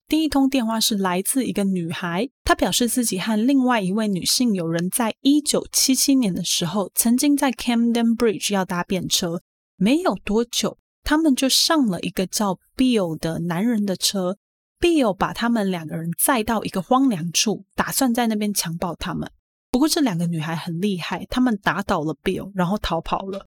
第一通电话是来自一个女孩，她表示自己和另外一位女性友人在一九七七年的时候，曾经在 Camden Bridge 要搭便车，没有多久。他们就上了一个叫 Bill 的男人的车，Bill 把他们两个人载到一个荒凉处，打算在那边强暴他们。不过这两个女孩很厉害，他们打倒了 Bill，然后逃跑了。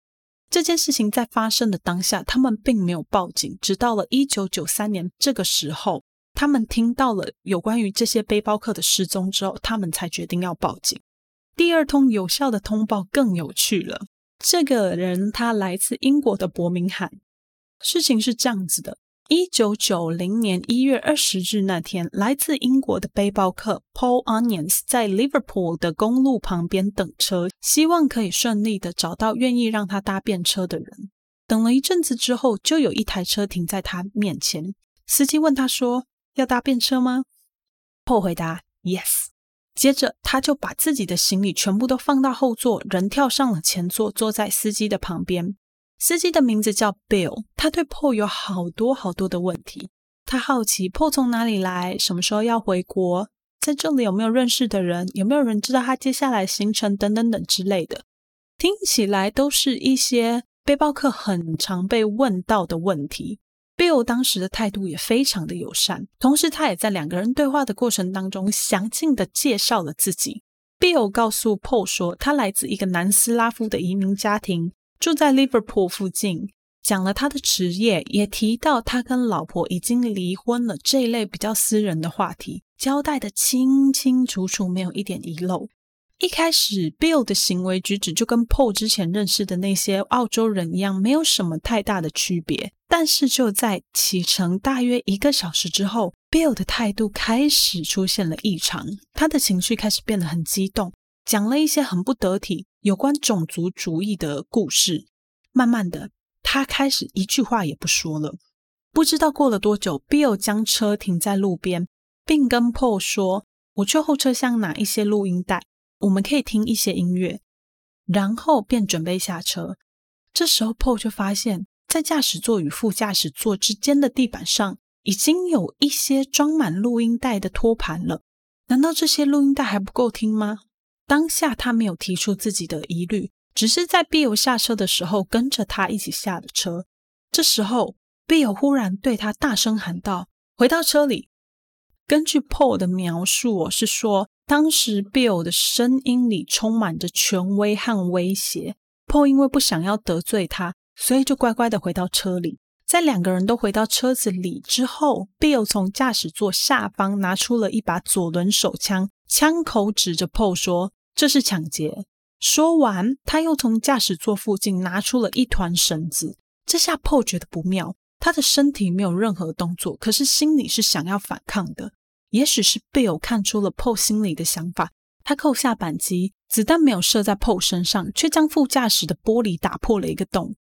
这件事情在发生的当下，他们并没有报警，直到了一九九三年这个时候，他们听到了有关于这些背包客的失踪之后，他们才决定要报警。第二通有效的通报更有趣了，这个人他来自英国的伯明翰。事情是这样子的：一九九零年一月二十日那天，来自英国的背包客 Paul Onions 在 Liverpool 的公路旁边等车，希望可以顺利的找到愿意让他搭便车的人。等了一阵子之后，就有一台车停在他面前。司机问他说：“要搭便车吗破回答：“Yes。”接着他就把自己的行李全部都放到后座，人跳上了前座，坐在司机的旁边。司机的名字叫 Bill，他对 Paul 有好多好多的问题。他好奇 Paul 从哪里来，什么时候要回国，在这里有没有认识的人，有没有人知道他接下来行程等等等之类的。听起来都是一些背包客很常被问到的问题。Bill 当时的态度也非常的友善，同时他也在两个人对话的过程当中详尽的介绍了自己。Bill 告诉 Paul 说，他来自一个南斯拉夫的移民家庭，住在 Liverpool 附近，讲了他的职业，也提到他跟老婆已经离婚了这一类比较私人的话题，交代得清清楚楚，没有一点遗漏。一开始，Bill 的行为举止就跟 Paul 之前认识的那些澳洲人一样，没有什么太大的区别。但是就在启程大约一个小时之后，Bill 的态度开始出现了异常，他的情绪开始变得很激动，讲了一些很不得体、有关种族主义的故事。慢慢的，他开始一句话也不说了。不知道过了多久，Bill 将车停在路边，并跟 Paul 说：“我去后车厢拿一些录音带。”我们可以听一些音乐，然后便准备下车。这时候，Paul 就发现，在驾驶座与副驾驶座之间的地板上，已经有一些装满录音带的托盘了。难道这些录音带还不够听吗？当下他没有提出自己的疑虑，只是在 Bill 下车的时候跟着他一起下了车。这时候，Bill 忽然对他大声喊道：“回到车里。”根据 Paul 的描述，我是说。当时 Bill 的声音里充满着权威和威胁。Paul 因为不想要得罪他，所以就乖乖的回到车里。在两个人都回到车子里之后，Bill 从驾驶座下方拿出了一把左轮手枪，枪口指着 Paul 说：“这是抢劫。”说完，他又从驾驶座附近拿出了一团绳子。这下 Paul 觉得不妙，他的身体没有任何动作，可是心里是想要反抗的。也许是 Bill 看出了 Paul 心里的想法，他扣下扳机，子弹没有射在 Paul 身上，却将副驾驶的玻璃打破了一个洞。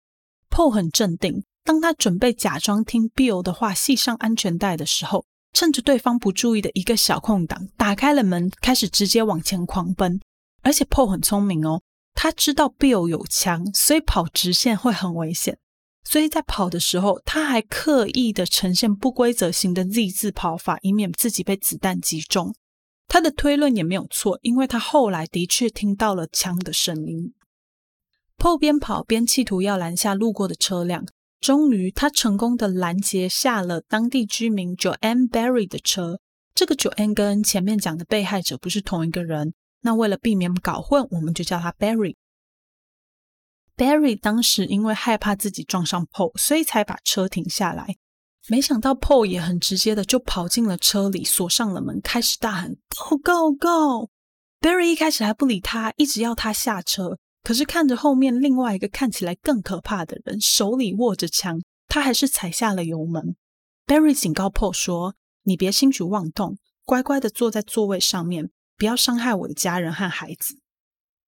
Paul 很镇定，当他准备假装听 Bill 的话，系上安全带的时候，趁着对方不注意的一个小空档，打开了门，开始直接往前狂奔。而且 Paul 很聪明哦，他知道 Bill 有枪，所以跑直线会很危险。所以在跑的时候，他还刻意的呈现不规则型的 Z 字跑法，以免自己被子弹击中。他的推论也没有错，因为他后来的确听到了枪的声音。Paul 边跑边企图要拦下路过的车辆，终于他成功的拦截下了当地居民 Joanne Barry 的车。这个 Joanne 跟前面讲的被害者不是同一个人，那为了避免搞混，我们就叫他 Barry。Barry 当时因为害怕自己撞上 Paul，所以才把车停下来。没想到 Paul 也很直接的就跑进了车里，锁上了门，开始大喊 “Go Go Go”。Barry 一开始还不理他，一直要他下车。可是看着后面另外一个看起来更可怕的人，手里握着枪，他还是踩下了油门。Barry 警告 Paul 说：“你别轻举妄动，乖乖的坐在座位上面，不要伤害我的家人和孩子。”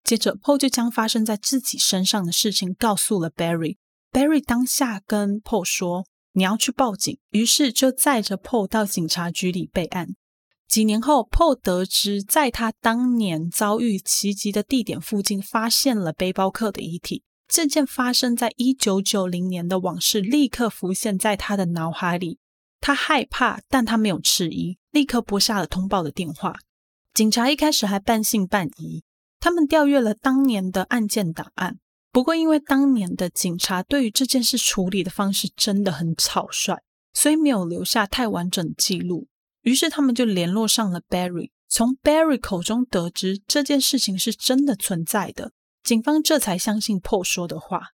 接着，Paul 就将发生在自己身上的事情告诉了 Barry。Barry 当下跟 Paul 说：“你要去报警。”于是就载着 Paul 到警察局里备案。几年后，Paul 得知在他当年遭遇袭击的地点附近发现了背包客的遗体。这件发生在一九九零年的往事立刻浮现在他的脑海里。他害怕，但他没有迟疑，立刻拨下了通报的电话。警察一开始还半信半疑。他们调阅了当年的案件档案，不过因为当年的警察对于这件事处理的方式真的很草率，所以没有留下太完整的记录。于是他们就联络上了 Barry，从 Barry 口中得知这件事情是真的存在的，警方这才相信 Paul 说的话。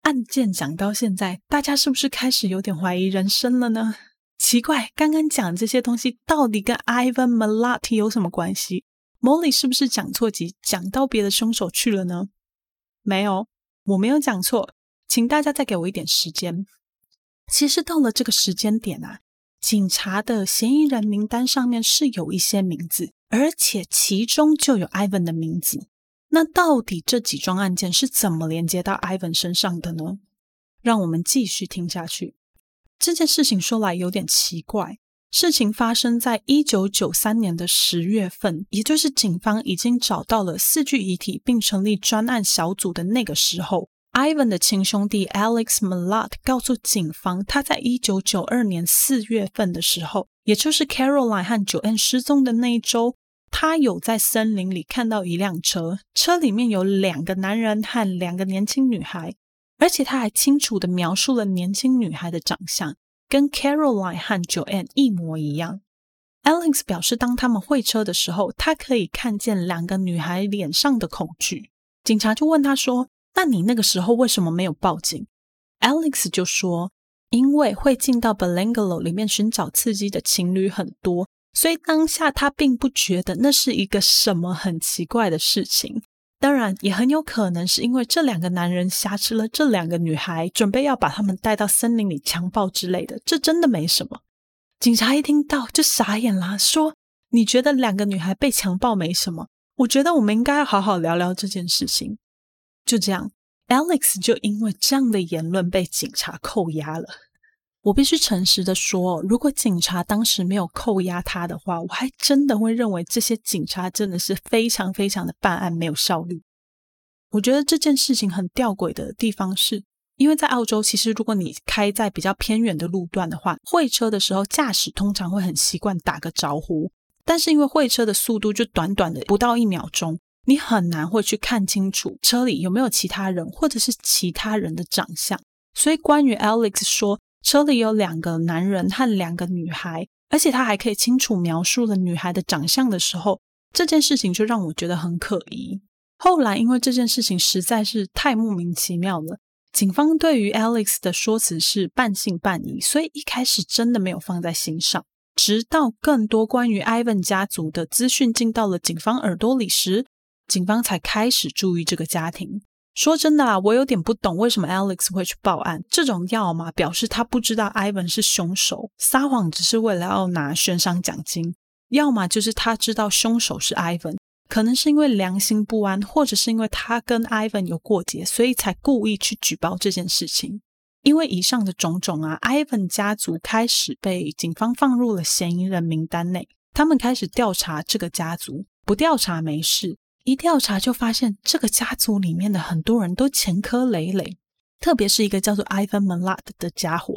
案件讲到现在，大家是不是开始有点怀疑人生了呢？奇怪，刚刚讲这些东西到底跟 Ivan Milat 有什么关系？Molly 是不是讲错集，讲到别的凶手去了呢？没有，我没有讲错，请大家再给我一点时间。其实到了这个时间点啊，警察的嫌疑人名单上面是有一些名字，而且其中就有 Ivan 的名字。那到底这几桩案件是怎么连接到 Ivan 身上的呢？让我们继续听下去。这件事情说来有点奇怪。事情发生在一九九三年的十月份，也就是警方已经找到了四具遗体，并成立专案小组的那个时候。Ivan 的亲兄弟 Alex Milat 告诉警方，他在一九九二年四月份的时候，也就是 Caroline 和 John 失踪的那一周，他有在森林里看到一辆车，车里面有两个男人和两个年轻女孩，而且他还清楚地描述了年轻女孩的长相。跟 Caroline 和 Joanne 一模一样。Alex 表示，当他们会车的时候，他可以看见两个女孩脸上的恐惧。警察就问他说：“那你那个时候为什么没有报警？”Alex 就说：“因为会进到 Belanglo 里面寻找刺激的情侣很多，所以当下他并不觉得那是一个什么很奇怪的事情。当然，也很有可能是因为这两个男人挟持了这两个女孩，准备要把他们带到森林里强暴之类的。这真的没什么。”警察一听到就傻眼了，说：“你觉得两个女孩被强暴没什么？我觉得我们应该要好好聊聊这件事情。”就这样，Alex 就因为这样的言论被警察扣押了。我必须诚实的说，如果警察当时没有扣押他的话，我还真的会认为这些警察真的是非常非常的办案没有效率。我觉得这件事情很吊诡的地方是。因为在澳洲，其实如果你开在比较偏远的路段的话，会车的时候，驾驶通常会很习惯打个招呼。但是因为会车的速度就短短的不到一秒钟，你很难会去看清楚车里有没有其他人，或者是其他人的长相。所以关于 Alex 说车里有两个男人和两个女孩，而且他还可以清楚描述了女孩的长相的时候，这件事情就让我觉得很可疑。后来因为这件事情实在是太莫名其妙了。警方对于 Alex 的说辞是半信半疑，所以一开始真的没有放在心上。直到更多关于 Ivan 家族的资讯进到了警方耳朵里时，警方才开始注意这个家庭。说真的啊，我有点不懂为什么 Alex 会去报案。这种要么表示他不知道 Ivan 是凶手，撒谎只是为了要拿悬赏奖金；要么就是他知道凶手是 Ivan。可能是因为良心不安，或者是因为他跟 Ivan 有过节，所以才故意去举报这件事情。因为以上的种种啊，Ivan 家族开始被警方放入了嫌疑人名单内。他们开始调查这个家族，不调查没事，一调查就发现这个家族里面的很多人都前科累累，特别是一个叫做 Ivan Milat 的家伙。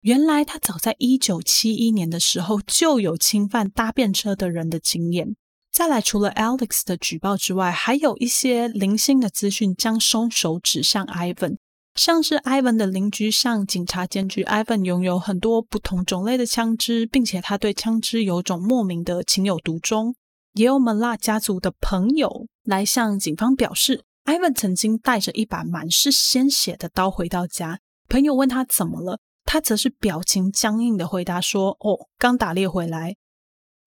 原来他早在一九七一年的时候就有侵犯搭便车的人的经验。再来，除了 Alex 的举报之外，还有一些零星的资讯将凶手指向 Ivan，像是 Ivan 的邻居向警察检举 Ivan 拥有很多不同种类的枪支，并且他对枪支有种莫名的情有独钟。也有 Milat 家族的朋友来向警方表示，Ivan 曾经带着一把满是鲜血的刀回到家。朋友问他怎么了，他则是表情僵硬的回答说：“哦，刚打猎回来。”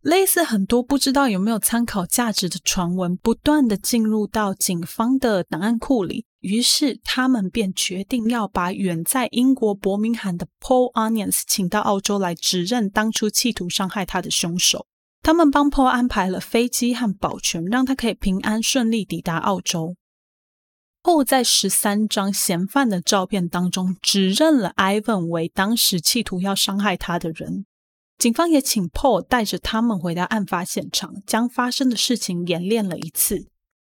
类似很多不知道有没有参考价值的传闻，不断地进入到警方的档案库里。于是他们便决定要把远在英国伯明翰的 Paul Onions 请到澳洲来指认当初企图伤害他的凶手。他们帮 Paul 安排了飞机和保全，让他可以平安顺利抵达澳洲。Paul 在十三张嫌犯的照片当中指认了 Ivan 为当时企图要伤害他的人。警方也请 Paul 带着他们回到案发现场，将发生的事情演练了一次。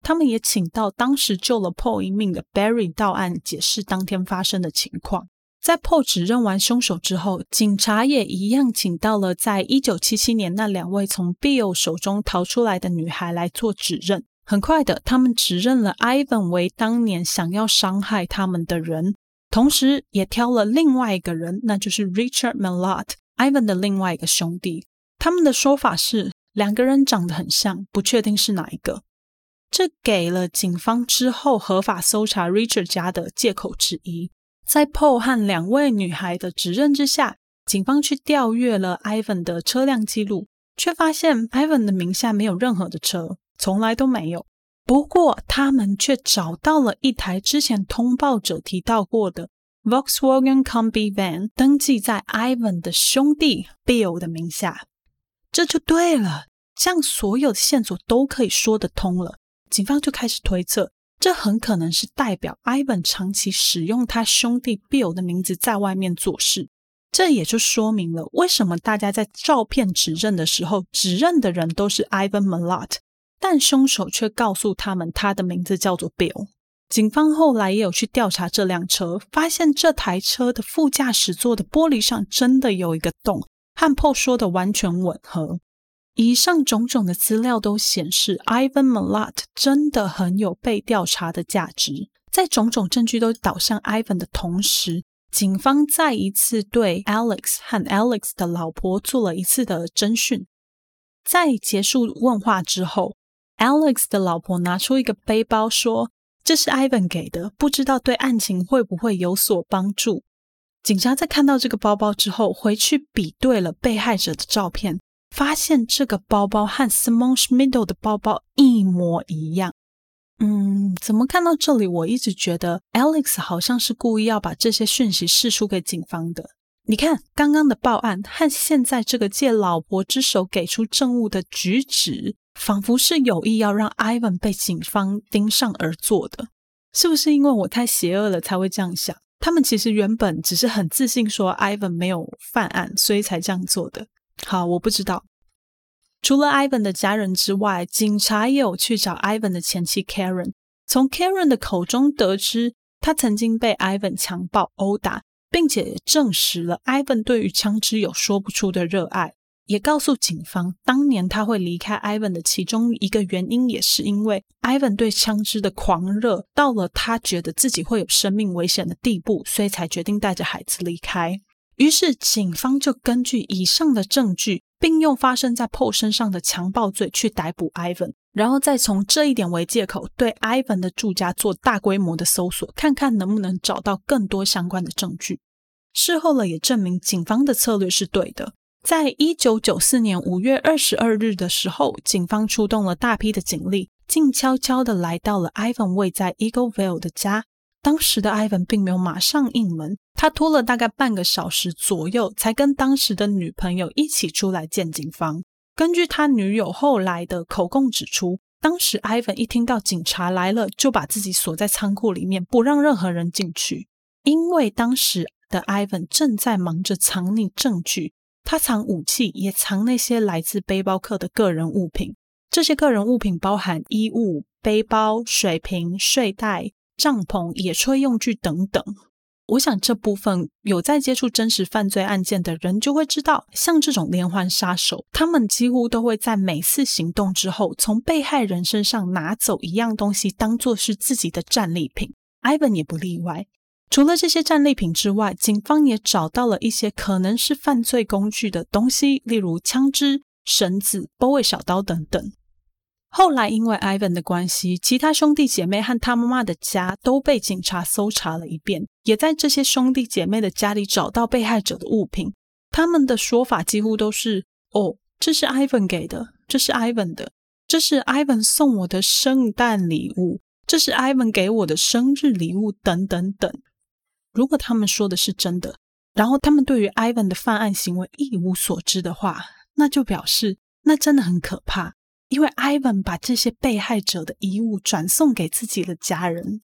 他们也请到当时救了 Paul 一命的 Barry 到案，解释当天发生的情况。在破指认完凶手之后，警察也一样请到了在一九七七年那两位从 Bill 手中逃出来的女孩来做指认。很快的，他们指认了 Ivan 为当年想要伤害他们的人，同时也挑了另外一个人，那就是 Richard Milat。Ivan 的另外一个兄弟，他们的说法是两个人长得很像，不确定是哪一个。这给了警方之后合法搜查 Richard 家的借口之一。在 Paul 和两位女孩的指认之下，警方去调阅了 Ivan 的车辆记录，却发现 Ivan 的名下没有任何的车，从来都没有。不过，他们却找到了一台之前通报者提到过的。Volkswagen Combi Van 登记在 Ivan 的兄弟 Bill 的名下，这就对了，这样所有的线索都可以说得通了。警方就开始推测，这很可能是代表 Ivan 长期使用他兄弟 Bill 的名字在外面做事。这也就说明了为什么大家在照片指认的时候，指认的人都是 Ivan Milat，但凶手却告诉他们他的名字叫做 Bill。警方后来也有去调查这辆车，发现这台车的副驾驶座的玻璃上真的有一个洞，和 Paul 说的完全吻合。以上种种的资料都显示，Ivan Milat 真的很有被调查的价值。在种种证据都导向 Ivan 的同时，警方再一次对 Alex 和 Alex 的老婆做了一次的侦讯。在结束问话之后，Alex 的老婆拿出一个背包，说：“这是 Ivan 给的，不知道对案情会不会有所帮助。”警察在看到这个包包之后，回去比对了被害者的照片，发现这个包包和 Simone Schmidl 的包包一模一样。嗯，怎么看到这里，我一直觉得 Alex 好像是故意要把这些讯息释出给警方的。你看，刚刚的报案和现在这个借老婆之手给出证物的举止，仿佛是有意要让 Ivan 被警方盯上而做的。是不是因为我太邪恶了才会这样想？他们其实原本只是很自信说 Ivan 没有犯案，所以才这样做的。好，我不知道。除了 Ivan 的家人之外，警察也有去找 Ivan 的前妻 Karen。从 Karen 的口中得知，他曾经被 Ivan 强暴、殴打，并且证实了 Ivan 对于枪支有说不出的热爱。也告诉警方，当年他会离开 Ivan 的其中一个原因，也是因为 Ivan 对枪支的狂热到了他觉得自己会有生命危险的地步，所以才决定带着孩子离开。于是，警方就根据以上的证据。并用发生在 Paul 身上的强暴罪去逮捕 Ivan，然后再从这一点为借口对 Ivan 的住家做大规模的搜索，看看能不能找到更多相关的证据。事后了也证明警方的策略是对的。在一九九四年五月二十二日的时候，警方出动了大批的警力，静悄悄地来到了 Ivan 位在 Eagleville 的家。当时的 Ivan 并没有马上应门，他拖了大概半个小时左右，才跟当时的女朋友一起出来见警方。根据他女友后来的口供指出，当时 Ivan 一听到警察来了，就把自己锁在仓库里面，不让任何人进去。因为当时的 Ivan 正在忙着藏匿证据，他藏武器，也藏那些来自背包客的个人物品。这些个人物品包含衣物、背包、水瓶、睡袋。帐篷、野炊用具等等，我想这部分有在接触真实犯罪案件的人就会知道，像这种连环杀手，他们几乎都会在每次行动之后，从被害人身上拿走一样东西，当做是自己的战利品。Ivan 也不例外。除了这些战利品之外，警方也找到了一些可能是犯罪工具的东西，例如枪支、绳子、Bowie 小刀等等。后来，因为 Ivan 的关系，其他兄弟姐妹和他妈妈的家都被警察搜查了一遍，也在这些兄弟姐妹的家里找到被害者的物品。他们的说法几乎都是：“哦，这是 Ivan 给的，这是 Ivan 的，这是 Ivan 送我的圣诞礼物，这是 Ivan 给我的生日礼物，等等等。”如果他们说的是真的，然后他们对于 Ivan 的犯案行为一无所知的话，那就表示那真的很可怕。因为 Ivan 把这些被害者的遗物转送给自己的家人，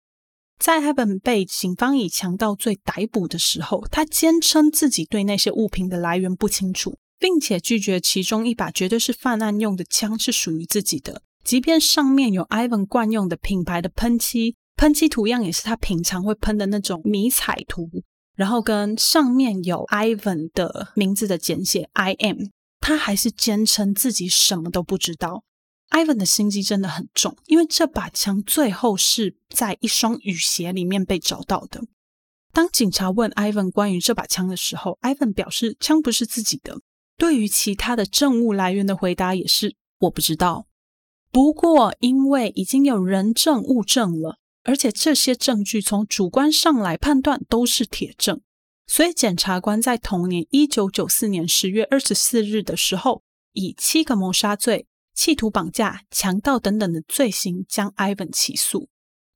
在 Ivan 被警方以强盗罪逮捕的时候，他坚称自己对那些物品的来源不清楚，并且拒绝其中一把绝对是犯案用的枪是属于自己的，即便上面有 Ivan 惯用的品牌的喷漆，喷漆图样也是他平常会喷的那种迷彩图，然后跟上面有 Ivan 的名字的简写 I M，他还是坚称自己什么都不知道。Ivan 的心机真的很重，因为这把枪最后是在一双雨鞋里面被找到的。当警察问 Ivan 关于这把枪的时候，Ivan 表示枪不是自己的。对于其他的证物来源的回答也是我不知道。不过因为已经有人证物证了，而且这些证据从主观上来判断都是铁证，所以检察官在同年一九九四年十月二十四日的时候，以七个谋杀罪。企图绑架、强盗等等的罪行将 Ivan 起诉。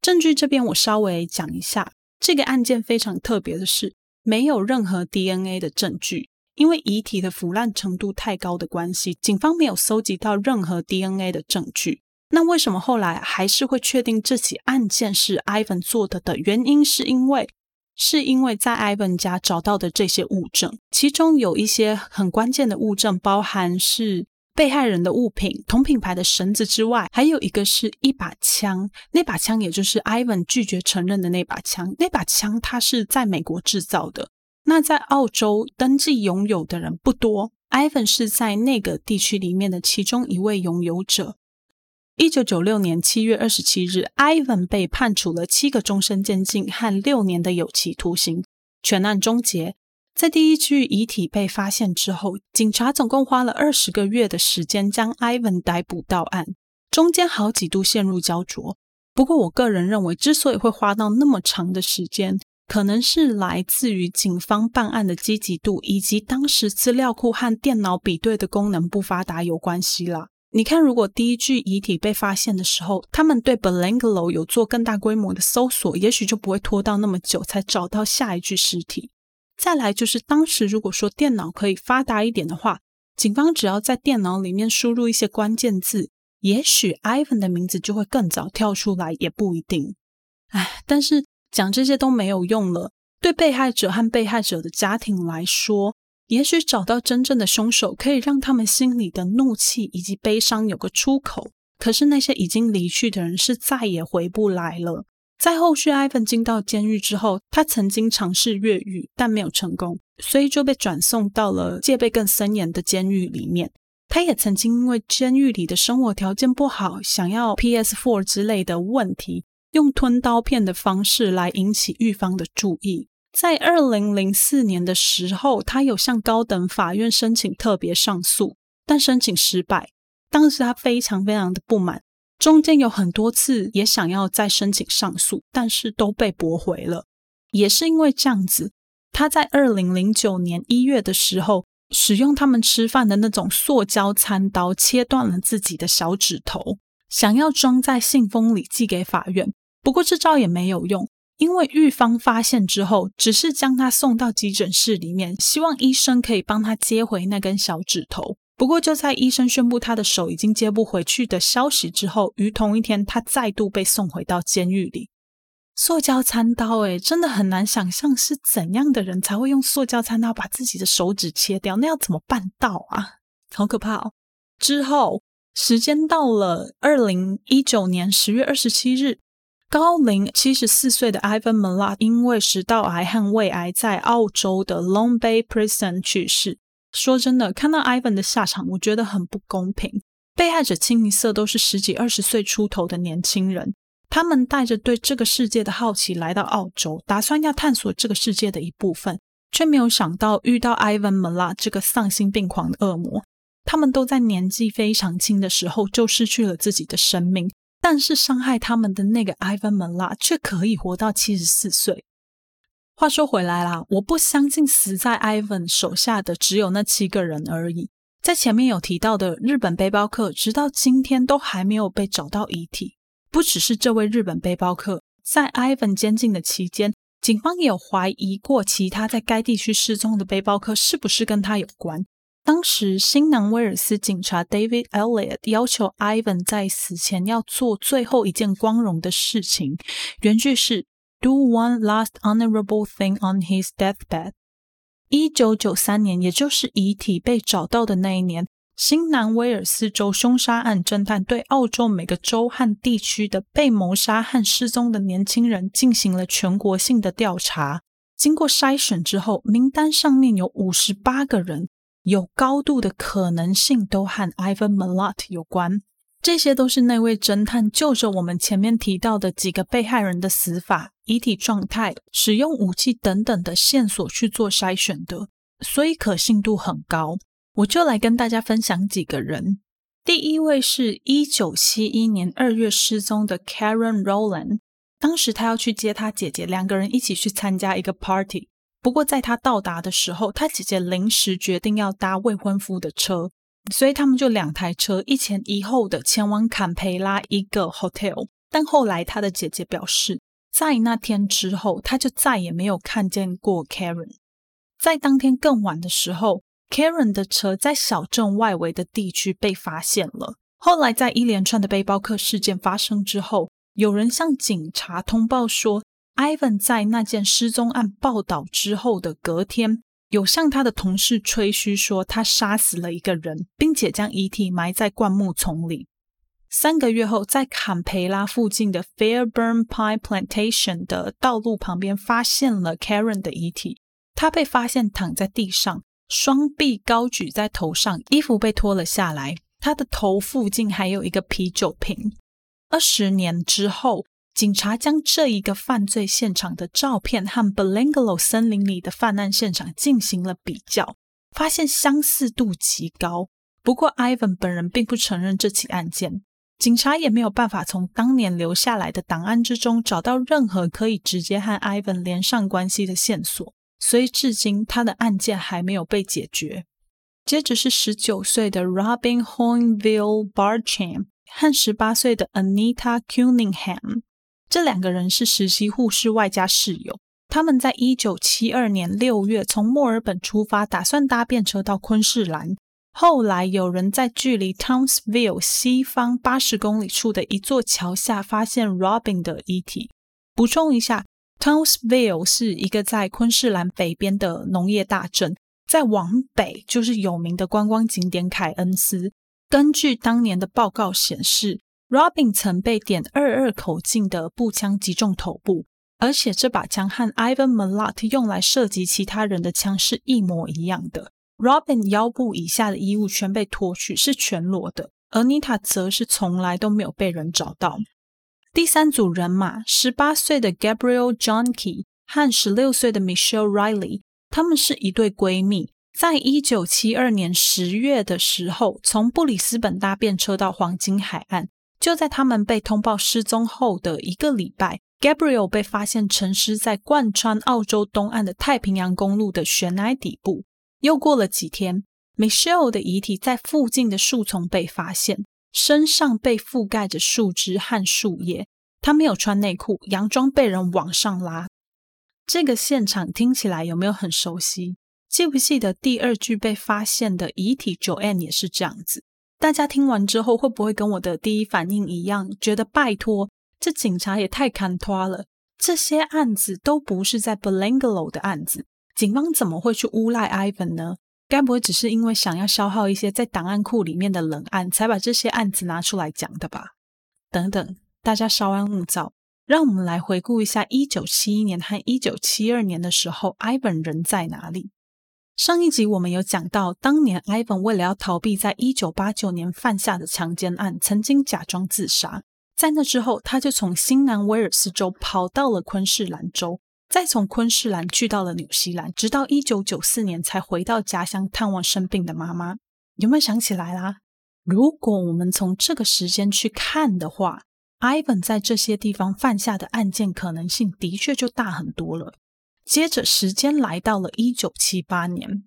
证据这边我稍微讲一下，这个案件非常特别的是，没有任何 DNA 的证据，因为遗体的腐烂程度太高的关系，警方没有搜集到任何 DNA 的证据。那为什么后来还是会确定这起案件是 Ivan 做的的原因，是因为是因为在 Ivan 家找到的这些物证，其中有一些很关键的物证，包含是。被害人的物品，同品牌的绳子之外，还有一个是一把枪。那把枪也就是 Ivan 拒绝承认的那把枪。那把枪它是在美国制造的。那在澳洲登记拥有的人不多，Ivan 是在那个地区里面的其中一位拥有者。一九九六年七月二十七日，Ivan 被判处了七个终身监禁和六年的有期徒刑，全案终结。在第一具遗体被发现之后，警察总共花了二十个月的时间将 Ivan 逮捕到案，中间好几度陷入焦灼。不过，我个人认为，之所以会花到那么长的时间，可能是来自于警方办案的积极度，以及当时资料库和电脑比对的功能不发达有关系啦。你看，如果第一具遗体被发现的时候，他们对 Belanglo 有做更大规模的搜索，也许就不会拖到那么久才找到下一具尸体。再来就是，当时如果说电脑可以发达一点的话，警方只要在电脑里面输入一些关键字，也许 Ivan 的名字就会更早跳出来，也不一定。唉，但是讲这些都没有用了。对被害者和被害者的家庭来说，也许找到真正的凶手，可以让他们心里的怒气以及悲伤有个出口。可是那些已经离去的人，是再也回不来了。在后续，Ivan 进到监狱之后，他曾经尝试越狱，但没有成功，所以就被转送到了戒备更森严的监狱里面。他也曾经因为监狱里的生活条件不好，想要 PS4 之类的问题，用吞刀片的方式来引起狱方的注意。在二零零四年的时候，他有向高等法院申请特别上诉，但申请失败。当时他非常非常的不满。中间有很多次也想要再申请上诉，但是都被驳回了。也是因为这样子，他在二零零九年一月的时候，使用他们吃饭的那种塑胶餐刀切断了自己的小指头，想要装在信封里寄给法院。不过这招也没有用，因为狱方发现之后，只是将他送到急诊室里面，希望医生可以帮他接回那根小指头。不过，就在医生宣布他的手已经接不回去的消息之后，于同一天，他再度被送回到监狱里。塑胶餐刀，诶，真的很难想象是怎样的人才会用塑胶餐刀把自己的手指切掉，那要怎么办到啊？好可怕哦！之后，时间到了二零一九年十月二十七日，高龄七十四岁的 Ivan Milat 因为食道癌和胃癌在澳洲的 Long Bay Prison 去世。说真的，看到 Ivan 的下场，我觉得很不公平。被害者清一色都是十几、二十岁出头的年轻人，他们带着对这个世界的好奇来到澳洲，打算要探索这个世界的一部分，却没有想到遇到 Ivan mila 这个丧心病狂的恶魔。他们都在年纪非常轻的时候就失去了自己的生命，但是伤害他们的那个 Ivan mila 却可以活到七十四岁。话说回来啦，我不相信死在 Ivan 手下的只有那七个人而已。在前面有提到的日本背包客，直到今天都还没有被找到遗体。不只是这位日本背包客，在 Ivan 监禁的期间，警方也有怀疑过其他在该地区失踪的背包客是不是跟他有关。当时新南威尔斯警察 David Elliot 要求 Ivan 在死前要做最后一件光荣的事情，原句是。Do one last honorable thing on his deathbed。一九九三年，也就是遗体被找到的那一年，新南威尔斯州凶杀案侦探对澳洲每个州和地区的被谋杀和失踪的年轻人进行了全国性的调查。经过筛选之后，名单上面有五十八个人，有高度的可能性都和 Ivan Milat 有关。这些都是那位侦探就着我们前面提到的几个被害人的死法、遗体状态、使用武器等等的线索去做筛选的，所以可信度很高。我就来跟大家分享几个人。第一位是一九七一年二月失踪的 Karen Rowland，当时他要去接他姐姐，两个人一起去参加一个 party。不过在他到达的时候，他姐姐临时决定要搭未婚夫的车。所以他们就两台车一前一后的前往坎培拉一个 hotel，但后来他的姐姐表示，在那天之后，他就再也没有看见过 Karen。在当天更晚的时候，Karen 的车在小镇外围的地区被发现了。后来在一连串的背包客事件发生之后，有人向警察通报说，Ivan 在那件失踪案报道之后的隔天。有向他的同事吹嘘说，他杀死了一个人，并且将遗体埋在灌木丛里。三个月后，在坎培拉附近的 Fairburn Pine Plantation 的道路旁边，发现了 Karen 的遗体。他被发现躺在地上，双臂高举在头上，衣服被脱了下来。他的头附近还有一个啤酒瓶。二十年之后，警察将这一个犯罪现场的照片和 b e l e n g a l o 森林里的犯案现场进行了比较，发现相似度极高。不过，Ivan 本人并不承认这起案件。警察也没有办法从当年留下来的档案之中找到任何可以直接和 Ivan 连上关系的线索，所以至今他的案件还没有被解决。接着是十九岁的 Robin Hoynville Barcham 和十八岁的 Anita Cunningham，这两个人是实习护士外加室友。他们在一九七二年六月从墨尔本出发，打算搭便车到昆士兰。后来有人在距离 Townsville 西方八十公里处的一座桥下发现 Robin 的遗体。补充一下，Townsville 是一个在昆士兰北边的农业大镇，再往北就是有名的观光景点凯恩斯。根据当年的报告显示，Robin 曾被点二二口径的步枪击中头部，而且这把枪和 Ivan Milat 用来射击其他人的枪是一模一样的。Robin 腰部以下的衣物全被脱去，是全裸的，而 Nita 则是从来都没有被人找到。第三组人马，十八岁的 Gabriel Johnkey 和十六岁的 Michelle Riley，她们是一对闺蜜，在一九七二年十月的时候，从布里斯本搭便车到黄金海岸。就在他们被通报失踪后的一个礼拜，Gabriel 被发现沉尸在贯穿澳洲东岸的太平洋公路的悬崖底部。又过了几天，Michelle 的遗体在附近的树丛被发现，身上被覆盖着树枝和树叶。她没有穿内裤，洋装被人往上拉。这个现场听起来有没有很熟悉？记不记得第二具被发现的遗体 Joanne 也是这样子？大家听完之后会不会跟我的第一反应一样，觉得拜托，这警察也太牵拖了？这些案子都不是在 Belanglo 的案子。警方怎么会去诬赖 Ivan 呢？该不会只是因为想要消耗一些在档案库里面的冷案，才把这些案子拿出来讲的吧？等等，大家稍安勿躁，让我们来回顾一下一九七一年和一九七二年的时候，Ivan 人在哪里？上一集我们有讲到，当年 Ivan 为了要逃避在一九八九年犯下的强奸案，曾经假装自杀。在那之后，他就从新南威尔斯州跑到了昆士兰州。再从昆士兰去到了纽西兰，直到一九九四年才回到家乡探望生病的妈妈。有没有想起来啦？如果我们从这个时间去看的话，Ivan 在这些地方犯下的案件可能性的确就大很多了。接着时间来到了一九七八年。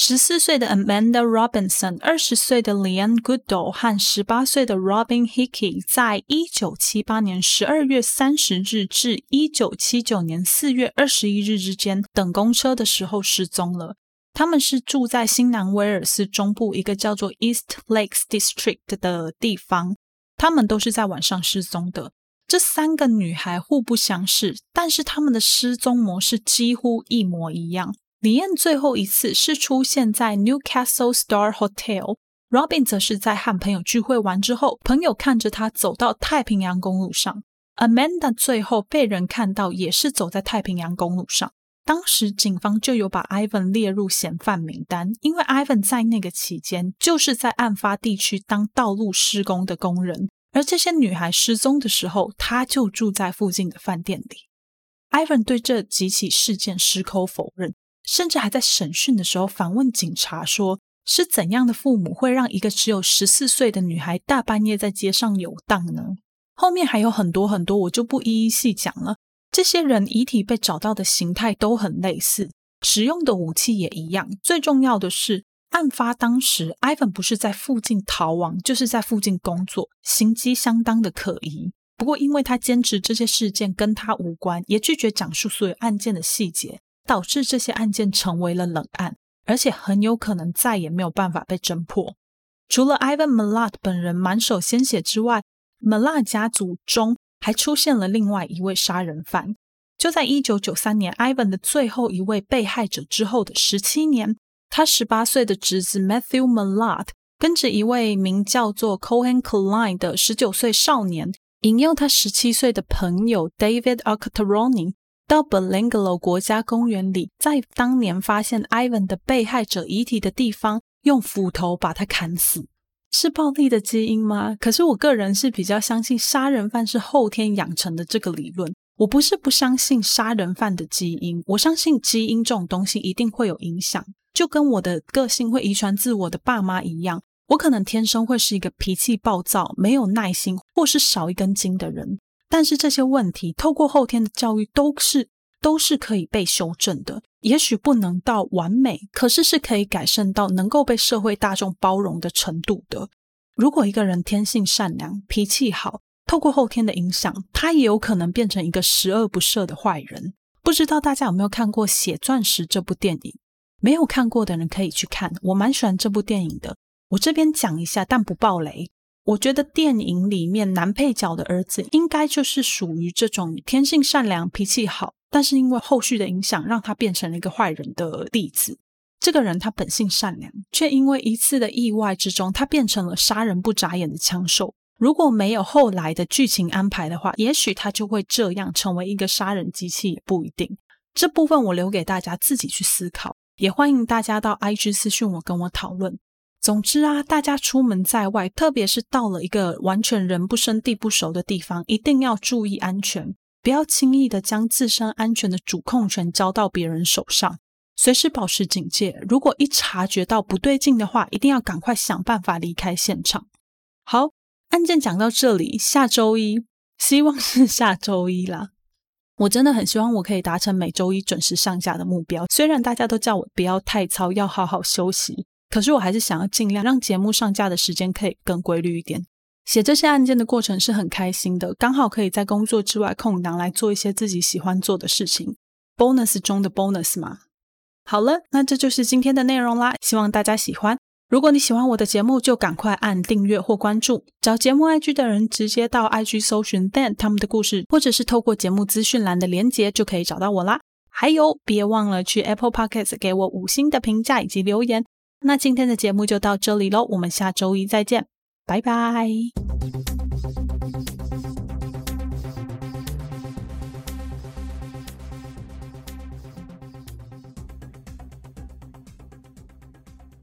十四岁的 Amanda Robinson、二十岁的 Leanne Goodall 和十八岁的 Robin Hickey，在一九七八年十二月三十日至一九七九年四月二十一日之间等公车的时候失踪了。他们是住在新南威尔斯中部一个叫做 East Lakes District 的地方。他们都是在晚上失踪的。这三个女孩互不相识，但是他们的失踪模式几乎一模一样。李燕最后一次是出现在 Newcastle Star Hotel，Robin 则是在和朋友聚会完之后，朋友看着他走到太平洋公路上。Amanda 最后被人看到也是走在太平洋公路上。当时警方就有把 Ivan 列入嫌犯名单，因为 Ivan 在那个期间就是在案发地区当道路施工的工人，而这些女孩失踪的时候，他就住在附近的饭店里。Ivan 对这几起事件矢口否认。甚至还在审讯的时候反问警察说：“是怎样的父母会让一个只有十四岁的女孩大半夜在街上游荡呢？”后面还有很多很多，我就不一一细讲了。这些人遗体被找到的形态都很类似，使用的武器也一样。最重要的是，案发当时，Ivan 不是在附近逃亡，就是在附近工作，行迹相当的可疑。不过，因为他坚持这些事件跟他无关，也拒绝讲述所有案件的细节。导致这些案件成为了冷案，而且很有可能再也没有办法被侦破。除了 Ivan Milat 本人满手鲜血之外，Milat 家族中还出现了另外一位杀人犯。就在一九九三年，Ivan 的最后一位被害者之后的十七年，他十八岁的侄子 Matthew Milat 跟着一位名叫做 Cohen Klein 的十九岁少年，引诱他十七岁的朋友 David Arcturoni 到 Belanglo 国家公园里，在当年发现 Ivan 的被害者遗体的地方，用斧头把他砍死。是暴力的基因吗？可是我个人是比较相信杀人犯是后天养成的这个理论。我不是不相信杀人犯的基因，我相信基因这种东西一定会有影响，就跟我的个性会遗传自我的爸妈一样。我可能天生会是一个脾气暴躁、没有耐心，或是少一根筋的人。但是这些问题透过后天的教育都是都是可以被修正的。也许不能到完美，可是是可以改善到能够被社会大众包容的程度的。如果一个人天性善良、脾气好，透过后天的影响，他也有可能变成一个十恶不赦的坏人。不知道大家有没有看过《血钻石》这部电影？没有看过的人可以去看，我蛮喜欢这部电影的。我这边讲一下，但不爆雷。我觉得电影里面男配角的儿子应该就是属于这种天性善良、脾气好。但是因为后续的影响，让他变成了一个坏人的例子。这个人他本性善良，却因为一次的意外之中，他变成了杀人不眨眼的枪手。如果没有后来的剧情安排的话，也许他就会这样成为一个杀人机器，也不一定。这部分我留给大家自己去思考，也欢迎大家到 IG 私讯我跟我讨论。总之啊，大家出门在外，特别是到了一个完全人不生地不熟的地方，一定要注意安全。不要轻易的将自身安全的主控权交到别人手上，随时保持警戒。如果一察觉到不对劲的话，一定要赶快想办法离开现场。好，案件讲到这里，下周一，希望是下周一啦。我真的很希望我可以达成每周一准时上架的目标。虽然大家都叫我不要太操，要好好休息，可是我还是想要尽量让节目上架的时间可以更规律一点。写这些案件的过程是很开心的，刚好可以在工作之外空档来做一些自己喜欢做的事情，bonus 中的 bonus 嘛。好了，那这就是今天的内容啦，希望大家喜欢。如果你喜欢我的节目，就赶快按订阅或关注。找节目 IG 的人，直接到 IG 搜寻 Them 他们的故事，或者是透过节目资讯栏的连结就可以找到我啦。还有，别忘了去 Apple Podcast 给我五星的评价以及留言。那今天的节目就到这里喽，我们下周一再见。拜拜。